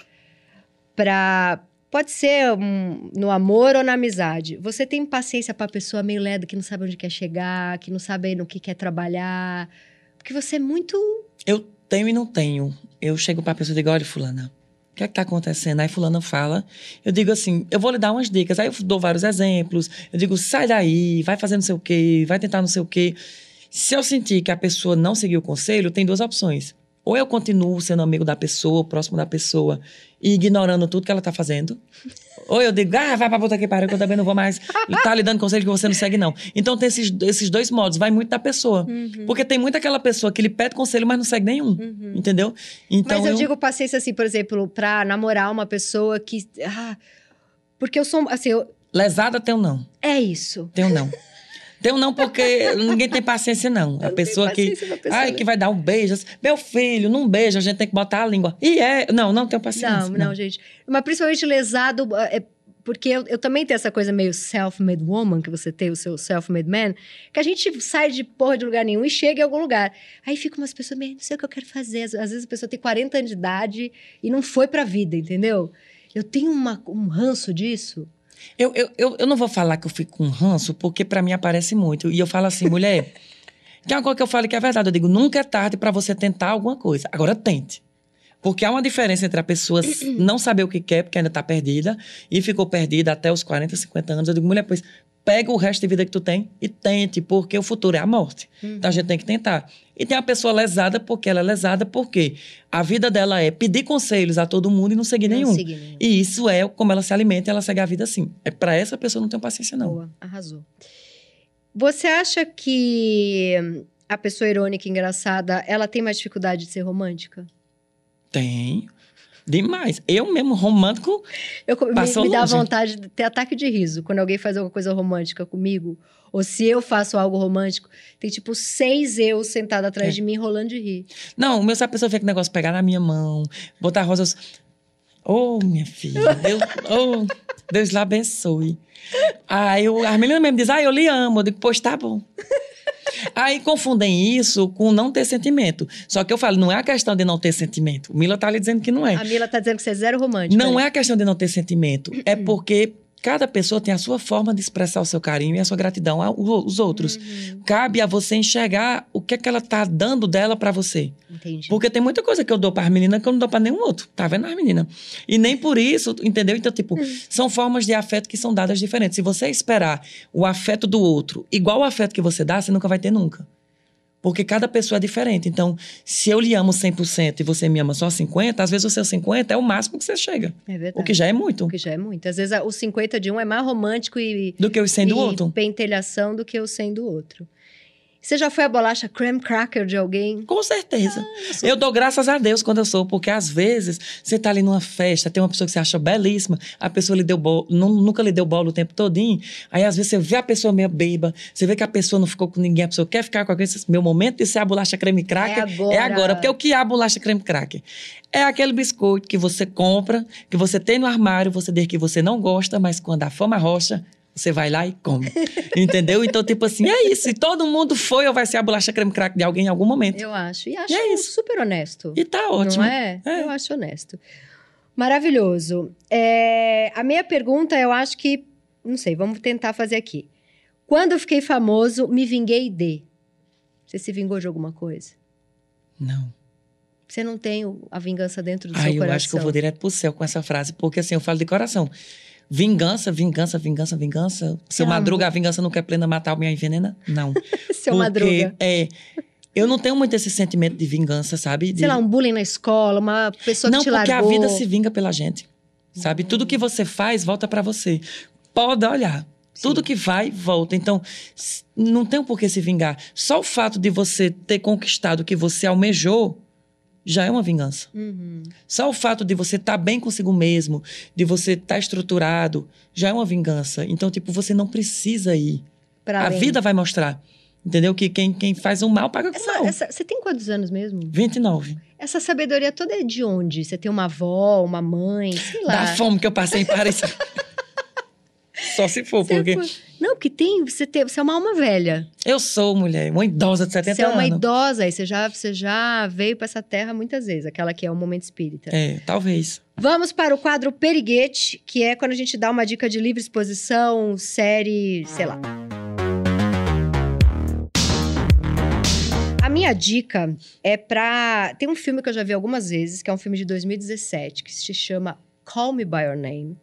para pode ser um, no amor ou na amizade. Você tem paciência para a pessoa meio leda que não sabe onde quer chegar, que não sabe no que quer trabalhar, porque você é muito Eu tenho e não tenho. Eu chego para a pessoa e digo: "Olha, fulana, o que é que tá acontecendo? Aí fulana fala, eu digo assim, eu vou lhe dar umas dicas. Aí eu dou vários exemplos. Eu digo, sai daí, vai fazer não sei o quê, vai tentar não sei o quê. Se eu sentir que a pessoa não seguiu o conselho, tem duas opções. Ou eu continuo sendo amigo da pessoa, próximo da pessoa, e ignorando tudo que ela tá fazendo. Ou eu digo, ah, vai pra puta que pariu, que eu também não vou mais tá lhe dando conselho que você não segue, não. Então tem esses, esses dois modos, vai muito da pessoa. Uhum. Porque tem muito aquela pessoa que lhe pede conselho, mas não segue nenhum. Uhum. Entendeu? Então, mas eu, eu, digo paciência, assim, por exemplo, pra namorar uma pessoa que. Ah, porque eu sou. Assim, eu... Lesada tem um não. É isso. Tem um não. Tem um não porque ninguém tem paciência, não. A pessoa que. Pessoa, ai, né? que vai dar um beijo. Meu filho, não beija, a gente tem que botar a língua. E é. Não, não tenho paciência. Não, não, não. gente. Mas principalmente lesado. É, porque eu, eu, também tenho essa coisa meio self-made woman, que você tem o seu self-made man, que a gente sai de porra de lugar nenhum e chega em algum lugar. Aí fica umas pessoas meio, não sei o que eu quero fazer. Às, vezes a pessoa tem 40 anos de idade e não foi pra vida, entendeu? Eu tenho uma, um ranço disso. Eu, eu, eu, eu não vou falar que eu fico com ranço, porque para mim aparece muito. E eu falo assim, mulher, que uma coisa que eu falo que é verdade. Eu digo, nunca é tarde para você tentar alguma coisa. Agora tente. Porque há uma diferença entre a pessoa não saber o que quer, porque ainda está perdida, e ficou perdida até os 40, 50 anos. Eu digo, mulher, pois pega o resto de vida que tu tem e tente, porque o futuro é a morte. Uhum. Então a gente tem que tentar. E tem a pessoa lesada porque ela é lesada porque a vida dela é pedir conselhos a todo mundo e não seguir Não nenhum. seguir nenhum. E isso é como ela se alimenta e ela segue a vida assim. É para essa pessoa não tem paciência não. Boa, arrasou. Você acha que a pessoa irônica e engraçada, ela tem mais dificuldade de ser romântica? Tem. Demais. Eu mesmo romântico, Eu, me, me dá vontade de ter ataque de riso quando alguém faz alguma coisa romântica comigo. Ou se eu faço algo romântico, tem tipo seis eu sentado atrás É. de mim rolando de rir. Não, o meu, se a pessoa vê que negócio pegar na minha mão, botar rosas. Ô, minha filha, Deus, ô, Deus lhe abençoe. Aí eu, as meninas mesmo dizem, ah, eu lhe amo. Eu digo, pois tá bom. Aí confundem isso com não ter sentimento. Só que eu falo, não é a questão de não ter sentimento. O Mila tá lhe dizendo que não é. A Mila tá dizendo que você é zero romântica. Não né? é a questão de não ter sentimento. É porque cada pessoa tem a sua forma de expressar o seu carinho e a sua gratidão aos outros. Uhum, Cabe a você enxergar o que é que ela tá dando dela para você. entendi. Porque tem muita coisa que eu dou para as meninas que eu não dou para nenhum outro. Tá vendo as meninas? E nem por isso, entendeu? Então, tipo, são formas de afeto que são dadas diferentes. Se você esperar o afeto do outro igual o afeto que você dá, você nunca vai ter nunca. Porque cada pessoa é diferente. Então, se eu lhe amo 100% e você me ama só 50%, às vezes o seu 50% é o máximo que você chega. É verdade. O que já é muito. O que já é muito. Às vezes o 50 de um é mais romântico e, Do que o 100 do outro. pentelhação do que o 100 do outro. Você já foi a bolacha creme cracker de alguém? Com certeza. eu dou graças a Deus quando eu sou, porque às vezes você tá ali numa festa, tem uma pessoa que você acha belíssima, a pessoa lhe deu bolo, nu- nunca lhe deu bola o tempo todinho, aí às vezes você vê a pessoa meio beba, você vê que a pessoa não ficou com ninguém, a pessoa quer ficar com alguém, você diz, meu momento de ser a bolacha creme cracker É agora. Porque o que é a bolacha creme cracker? É aquele biscoito que você compra, que você tem no armário, você diz que você não gosta, mas quando a fama rocha, você vai lá e come. Entendeu? Então, tipo assim, é isso. E todo mundo foi ou vai ser a bolacha creme cracker de alguém em algum momento. Eu acho. E acho E é isso. super honesto. E tá ótimo. Não é? É. Eu acho honesto. Maravilhoso. É, a minha pergunta, eu acho que. Não sei, vamos tentar fazer aqui. Quando eu fiquei famoso, me vinguei de. Você se vingou de alguma coisa? Não. Você não tem a vingança dentro do Ai, seu eu coração. acho que eu vou direto pro céu com essa frase, porque assim, eu falo de coração. Vingança, vingança, vingança, vingança. Seu Amo. Madruga, a vingança não quer plena matar minha envenena? Não. Seu Porque, Madruga. É. Eu não tenho muito esse sentimento de vingança, sabe? De- Sei lá, um bullying na escola, uma pessoa não, que te porque largou. a vida se vinga pela gente. Sabe? Tudo que você faz volta pra você. Pode olhar. Tudo que vai, volta. Então, não tem por que se vingar. Só o fato de você ter conquistado o que você almejou já é uma vingança. Uhum. Só o fato de você estar bem consigo mesmo, de você estar estruturado, já é uma vingança. Então, tipo, você não precisa ir. Pra a além. vida vai mostrar. Entendeu? Que quem, quem faz o mal paga com o Essa, mal. essa- você tem quantos anos mesmo? 29. Essa sabedoria toda é de onde? Você tem uma avó, uma mãe, sei lá. Da fome que eu passei em Paris. Só se for, Você porque foi- Não, porque tem, você, tem, você é uma alma velha. eu sou mulher, uma idosa de 70 Você é uma anos. idosa e você já, você já veio para essa terra muitas vezes, aquela que é o momento espírita. É, talvez. Vamos para o quadro Periguete, que é quando a gente dá uma dica de livre exposição, série, sei lá. A minha dica é pra. Tem um filme que eu já vi algumas vezes, que é um filme de 2017, que se chama Call Me By Your Name.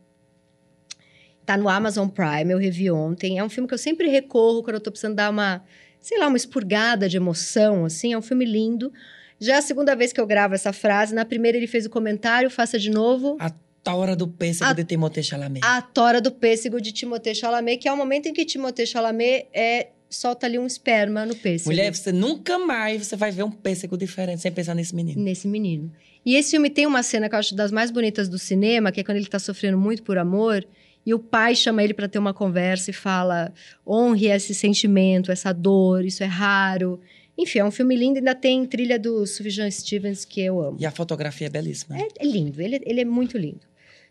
Tá no Amazon Prime, eu revi ontem. É um filme que eu sempre recorro quando eu tô precisando dar uma, sei lá, uma expurgada de emoção, assim. É um filme lindo. Já é a segunda vez que eu gravo essa frase. Na primeira ele fez o comentário, faça de novo. A tora do pêssego A- de Timothée Chalamet. A Tora do Pêssego de Timothée Chalamet, que é o momento em que Timothée Chalamet é, solta ali um esperma no pêssego. Mulher, você nunca mais você vai ver um pêssego diferente sem pensar nesse menino. Nesse menino. E esse filme tem uma cena que eu acho das mais bonitas do cinema, que é quando ele tá sofrendo muito por amor, e o pai chama ele para ter uma conversa e fala: honre esse sentimento, essa dor, isso é raro. Enfim, é um filme lindo, ainda tem trilha do Sufjan Stevens, que eu amo. E a fotografia é belíssima. É, é lindo, ele, ele é muito lindo.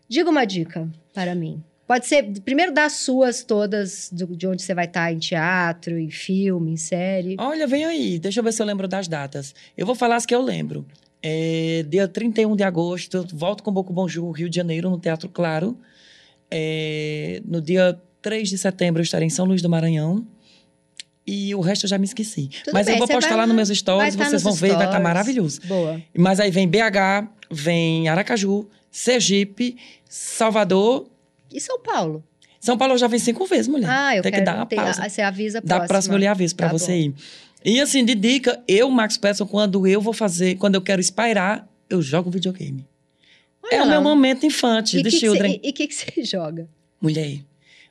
Diga uma dica para mim. Pode ser, primeiro dá as suas todas, do- de onde você vai estar em teatro, em filme, em série. Olha, vem aí, deixa eu ver se eu lembro das datas. Eu vou falar as que eu lembro. É, dia 31 de agosto, volto com Boco Bonjour, Rio de Janeiro, no Teatro Claro. É, no dia 3 de setembro, eu estarei em São Luís do Maranhão. E o resto eu já me esqueci. Tudo Mas bem, eu vou postar vai lá nos meus stories, tá vocês vão ver, vai estar stories. maravilhoso. Boa. Mas aí vem BH, vem Aracaju, Sergipe, Salvador. E São Paulo? São Paulo eu já vem cinco vezes, mulher. Ah, eu Tem quero que dar uma pausa. Você avisa a Da próxima. próxima eu lhe aviso pra Tá você bom. ir. E assim, de dica, eu, Max Peterson, quando eu vou fazer, quando eu quero espairar, eu jogo videogame. É o meu momento infante E de que que cê- children. E o que você joga? Mulher,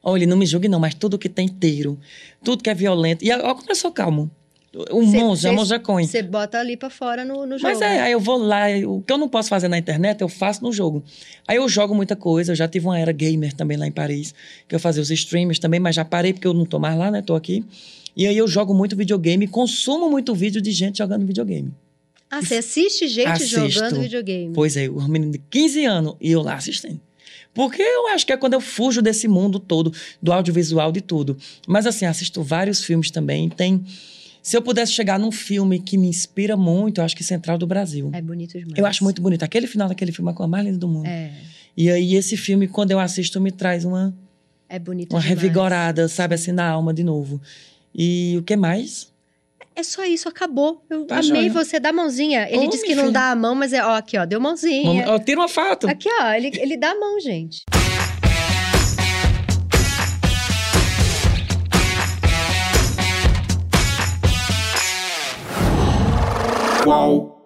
olha, não me julgue não, mas tudo que tem tiro, tudo que é violento. E olha como eu sou calmo. O Cê- monge, a monja coin. Você bota ali pra fora no, no jogo. Mas é, né? aí eu vou lá, o que eu não posso fazer na internet, eu faço no jogo. Aí eu jogo muita coisa, eu já tive uma era gamer também lá em Paris, que eu fazia os streams também, mas já parei porque eu não tô mais lá, né? Tô aqui. E aí eu jogo muito videogame, consumo muito vídeo de gente jogando videogame. Ah, você assiste gente Assisto. jogando videogame. Pois é, um menino de 15 anos e eu lá assistindo. Porque eu acho que é quando eu fujo desse mundo todo, do audiovisual, de tudo. Mas assim, assisto vários filmes também. Tem. Se eu pudesse chegar num filme que me inspira muito, eu acho que Central do Brasil. É bonito demais. Eu acho muito bonito. Aquele final daquele filme é a coisa mais linda do mundo. É, E aí, esse filme, quando eu assisto, me traz uma, é bonito uma demais. revigorada, sabe, assim, na alma de novo. E o que mais? É só isso, acabou. Eu Tá amei joia. você. Dá a mãozinha. Ele disse que não filha. dá a mão, mas é, ó, aqui, ó, deu mãozinha. Ó, Tira uma foto. Aqui, ó, ele, ele dá a mão, gente. Qual